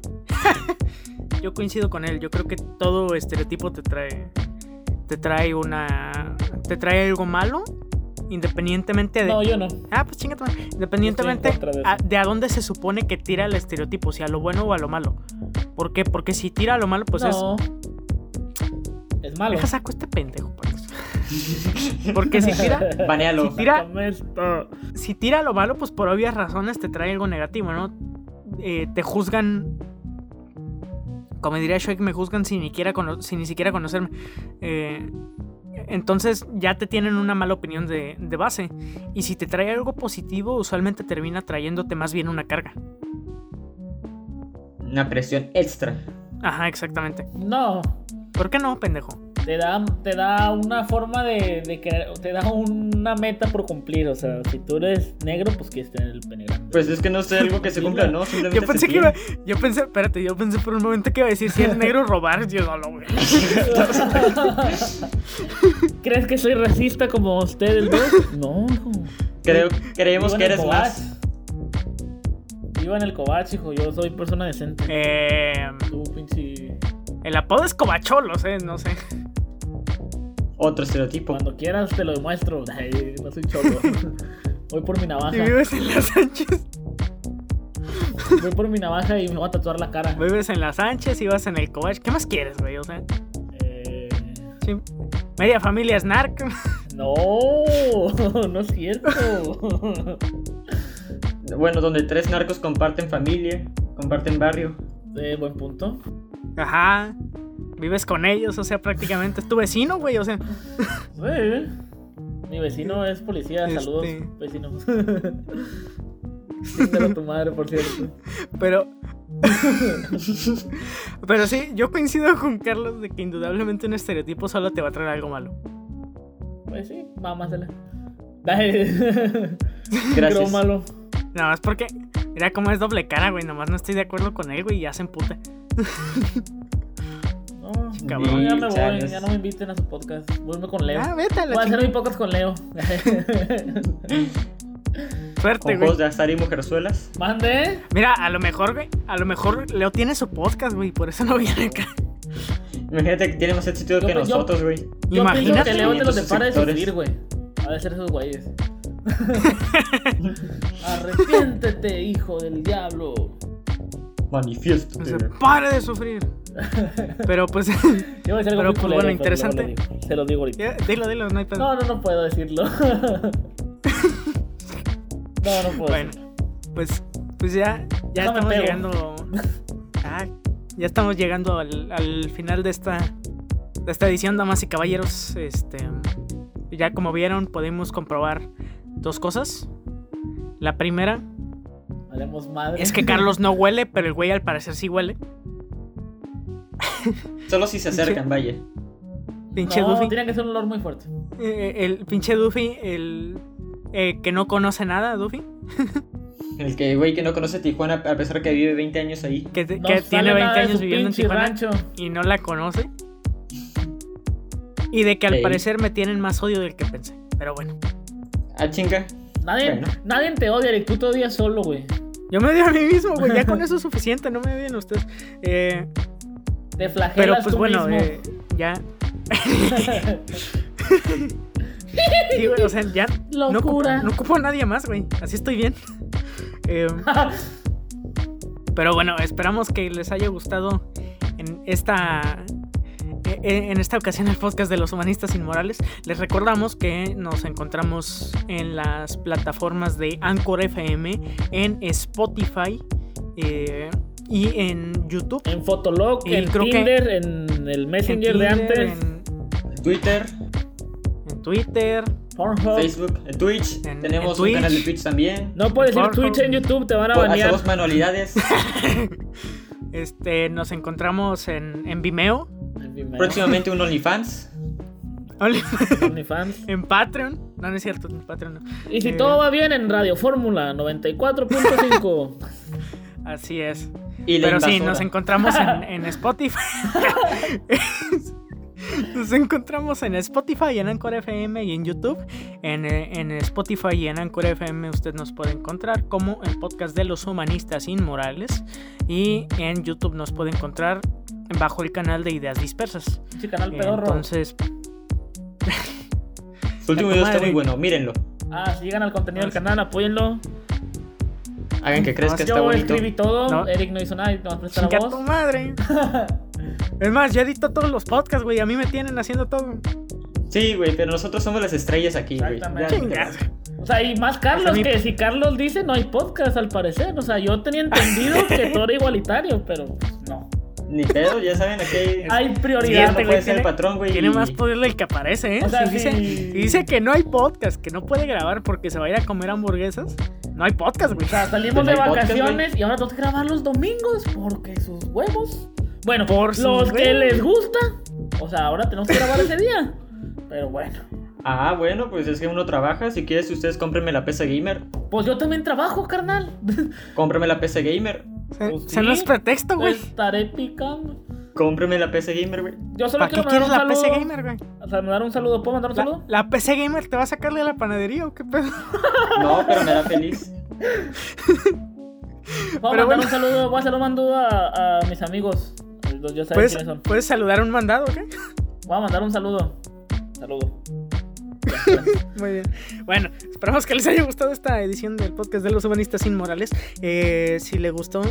yo coincido con él. Yo creo que todo estereotipo te trae. Te trae una. Te trae algo malo. Independientemente de. No, yo no. Ah, pues chingate. Independientemente de a- de a dónde se supone que tira el estereotipo, si a lo bueno o a lo malo. ¿Por qué? Porque si tira a lo malo, pues no. Es es. malo. Deja saco este pendejo, por eso. Porque si tira, Banealo. Si tira- si tira lo malo, pues por obvias razones te trae algo negativo, ¿no? Eh, te juzgan. Como diría Shrek, me juzgan sin, ni siquiera cono- sin ni siquiera conocerme. Eh, entonces ya te tienen una mala opinión de, de base. Y si te trae algo positivo, usualmente termina trayéndote más bien una carga. Una presión extra. Ajá, exactamente. No. ¿Por qué no, pendejo? Te da, te da una forma de, de te da una meta por cumplir. O sea, si tú eres negro, pues quieres tener el pene grande. Pues es que no sé algo que se cumpla, ¿no? Simplemente Yo pensé que iba. Yo pensé, espérate, yo pensé por un momento que iba a decir si eres negro robar. Yo no lo veo. ¿Crees que soy racista como ustedes dos? No. Creo, creemos que eres más. Vivo en el Cobach, hijo. Yo soy persona decente. Eh, Tú, pinche. El apodo es Covacholos, eh, no sé. Otro estereotipo. Cuando quieras te lo demuestro. Ay, no soy cholo. Voy por mi navaja. Y vives en Las Sánchez. Voy por mi navaja y me voy a tatuar la cara. Vives en la Sánchez y vas en el Cobach. ¿Qué más quieres, güey? O sea, Eh, sí. Media familia es narco. No, no es cierto. Bueno, donde tres narcos comparten familia, comparten barrio. Eh, buen punto. Ajá. Vives con ellos, o sea, prácticamente es tu vecino, güey. O sea, Eh, Mi vecino es policía. Saludos, Este. vecino. Díselo a tu madre, por cierto. pero. pero sí, yo coincido con Carlos de que indudablemente un estereotipo solo te va a traer algo malo. Pues sí, mámasela. Dale. Gracias. malo. Nada más porque. Mira cómo es doble cara, güey. Nomás no estoy de acuerdo con él, güey, y ya se emputa. No, Cabrón. ya me voy. Chales. Ya no me inviten a su podcast. Vuelve con Leo. Ah, vete a la Voy a hacer mi podcast con Leo. Suerte, güey. de azar y mujerzuelas. Mande. Mira, a lo mejor, güey. A lo mejor Leo tiene su podcast, güey. Por eso no viene acá. Imagínate que tiene más éxito que yo- nosotros, güey. Imagínate. que Leo te los Sus depara de sufrir, güey. Ha de ser esos güeyes. Arrepiéntete, hijo del diablo. Manifiesto. O sea, pare de sufrir. Pero pues. Yo voy a decir algo Pero, muy pues, culero, bueno, interesante. luego lo digo. Se lo digo ahorita. dilo, dilo, no hay. No, no, no puedo decirlo. no, no puedo. Bueno, pues, pues ya, ya No estamos llegando. Ah, ya estamos llegando al, al final de esta, de esta edición, damas y caballeros. Este, ya como vieron, podemos comprobar dos cosas. La primera Haremos madre. es que Carlos no huele, pero el güey al parecer sí huele. Solo si se acercan, vaya. Pinche no, Duffy. tiene que ser un olor muy fuerte. Eh, el pinche Duffy, el eh, que no conoce nada, Duffy. El que, güey, que no conoce Tijuana a pesar que vive 20 años ahí. Que, No tiene 20 nada de años viviendo en Tijuana. rancho. y no la conoce. Y de que al parecer me tienen más odio del que pensé. Pero bueno, Ah, chinga. Nadie, Bueno. nadie te odia, Eric. Tú te odias solo, güey. yo me odio a mí mismo, güey. Ya con eso es suficiente, no me odien ustedes. Eh, Te flagelas pero pues tú bueno, mismo. eh, ya. Sí, güey, o sea, ya. No ocupo, Locura. no ocupo a nadie más, güey. Así estoy bien. Eh, Pero bueno, esperamos que les haya gustado en esta en esta ocasión el podcast de los humanistas inmorales. Les recordamos que nos encontramos en las plataformas de Anchor FM, en Spotify eh, y en YouTube. en Fotolog, Y en creo que- Tinder, en el en Messenger de antes, En, Twitter, en Twitter. Pornhub. Facebook, en Twitch. En- Tenemos en un canal de Twitch también. No puedes decir Pornhub. Twitch en YouTube, te van a banear. Hacemos manualidades. Este, nos encontramos en, en Vimeo, Próximamente un OnlyFans. OnlyFans. en Patreon. No, no es cierto, en Patreon no. Y si Eh, todo va bien en Radio Fórmula 94.5. Así es. Y Pero sí, nos encontramos en, en Spotify. nos encontramos en Spotify, en Anchor FM y en YouTube. En, eh, en Spotify y en Anchor FM usted nos puede encontrar como el podcast de los humanistas inmorales. Y en YouTube nos puede encontrar bajo el canal de Ideas Dispersas. Sí, canal pedorro. Entonces, Su último Ya, video está muy bueno, mírenlo. Ah, si llegan al contenido del canal, apóyenlo. Hagan que crezca, está Yo bonito. escribí todo. No. Eric no hizo nada, nos tu voz. madre. Es más, yo edito todos los podcasts, güey. A mí me tienen haciendo todo. Sí, güey, pero nosotros somos las estrellas aquí, güey. Ya. O sea, y más Carlos, mi- que si Carlos dice no hay podcast al parecer. O sea, yo tenía entendido que todo era igualitario, pero pues, no. Ni pedo, ya saben, aquí hay... Prioridad. no güey, puede ser tiene- el patrón, güey. Tiene más poder del que aparece, ¿eh? O sea, si, dice, sí. si dice que no hay podcast, que no puede grabar porque se va a ir a comer hamburguesas, no hay podcast, güey. O sea, salimos Pues de no hay podcast, vacaciones y ahora tenemos que grabar los domingos porque sus huevos. Bueno, Por los que huevos. les gusta. O sea, ahora tenemos que grabar ese día. Pero bueno. Ah, bueno, pues es que uno trabaja. Si quieres, ustedes cómprenme la PC Gamer. Pues yo también trabajo, carnal. Cómprenme la PC Gamer. Se, pues se no es pretexto, güey. Estaré picando. Cómprenme la PC Gamer, güey. Yo solo ¿Para qué quiero quieres mandar la un PC saludo. Gamer, güey? O sea, mandar un saludo. ¿Puedo mandar un La, saludo? la PC Gamer te va a sacarle a la panadería o qué pedo. No, pero me da feliz. Voy a mandar bueno. un saludo. Voy a hacer un saludo a, a mis amigos. Saben ¿Puedes, quiénes son. ¿Puedes saludar un mandado, qué? Voy a mandar un saludo. Saludo. Muy bien. Bueno, esperamos que les haya gustado esta edición del podcast de los humanistas inmorales. Eh, si le gustó,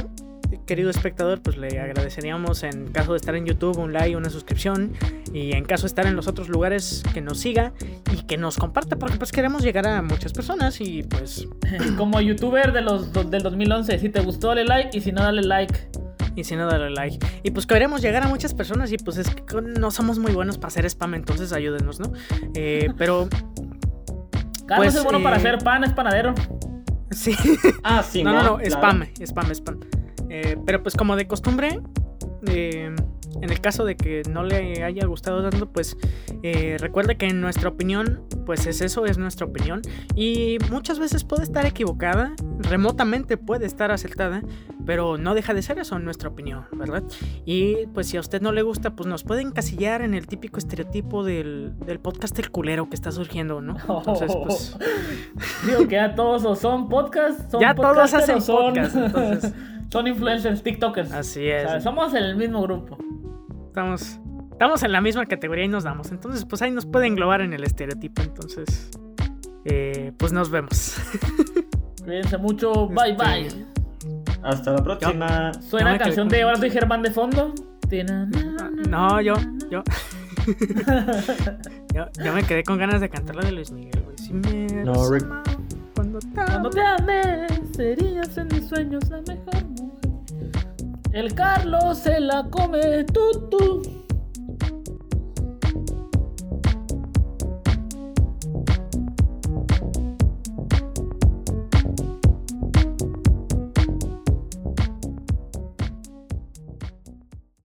querido espectador, pues le agradeceríamos en caso de estar en YouTube un like, una suscripción y en caso de estar en los otros lugares que nos siga y que nos comparta porque pues queremos llegar a muchas personas y pues como youtuber de los del 2011, si te gustó dale like y si no dale like. Y si no, dale like. Y pues queremos llegar a muchas personas y pues es que no somos muy buenos para hacer spam, entonces ayúdenos, ¿no? Eh, pero... Carlos pues, es bueno para eh, hacer pan, es panadero. Sí. Ah, sí. no, no, no, spam, spam, spam. Eh, pero pues como de costumbre, eh, en el caso de que no le haya gustado tanto, pues eh, recuerde que en nuestra opinión, pues es eso, es nuestra opinión. Y muchas veces puede estar equivocada, remotamente puede estar acertada, pero no deja de ser eso en nuestra opinión, ¿verdad? Y pues si a usted no le gusta, pues nos puede encasillar en el típico estereotipo del, del podcast el culero que está surgiendo, ¿no? Entonces, pues... Digo que ya todos son podcasts, son ya todos hacen podcast, entonces... Son influencers, TikTokers. Así es. somos el mismo grupo. Estamos, estamos en la misma categoría y nos damos. Entonces, pues ahí nos puede englobar en el estereotipo. Entonces, eh, pues nos vemos. Cuídense mucho. Bye, este, bye. Hasta la próxima. ¿Suena la canción de Ahora soy Germán de fondo? No, yo, yo. yo, me quedé con ganas de cantar la de Luis Miguel, güey. Si me no, cuando te, cuando te amé, serías en mis sueños la mejor. El Carlos se la come, tú, tú.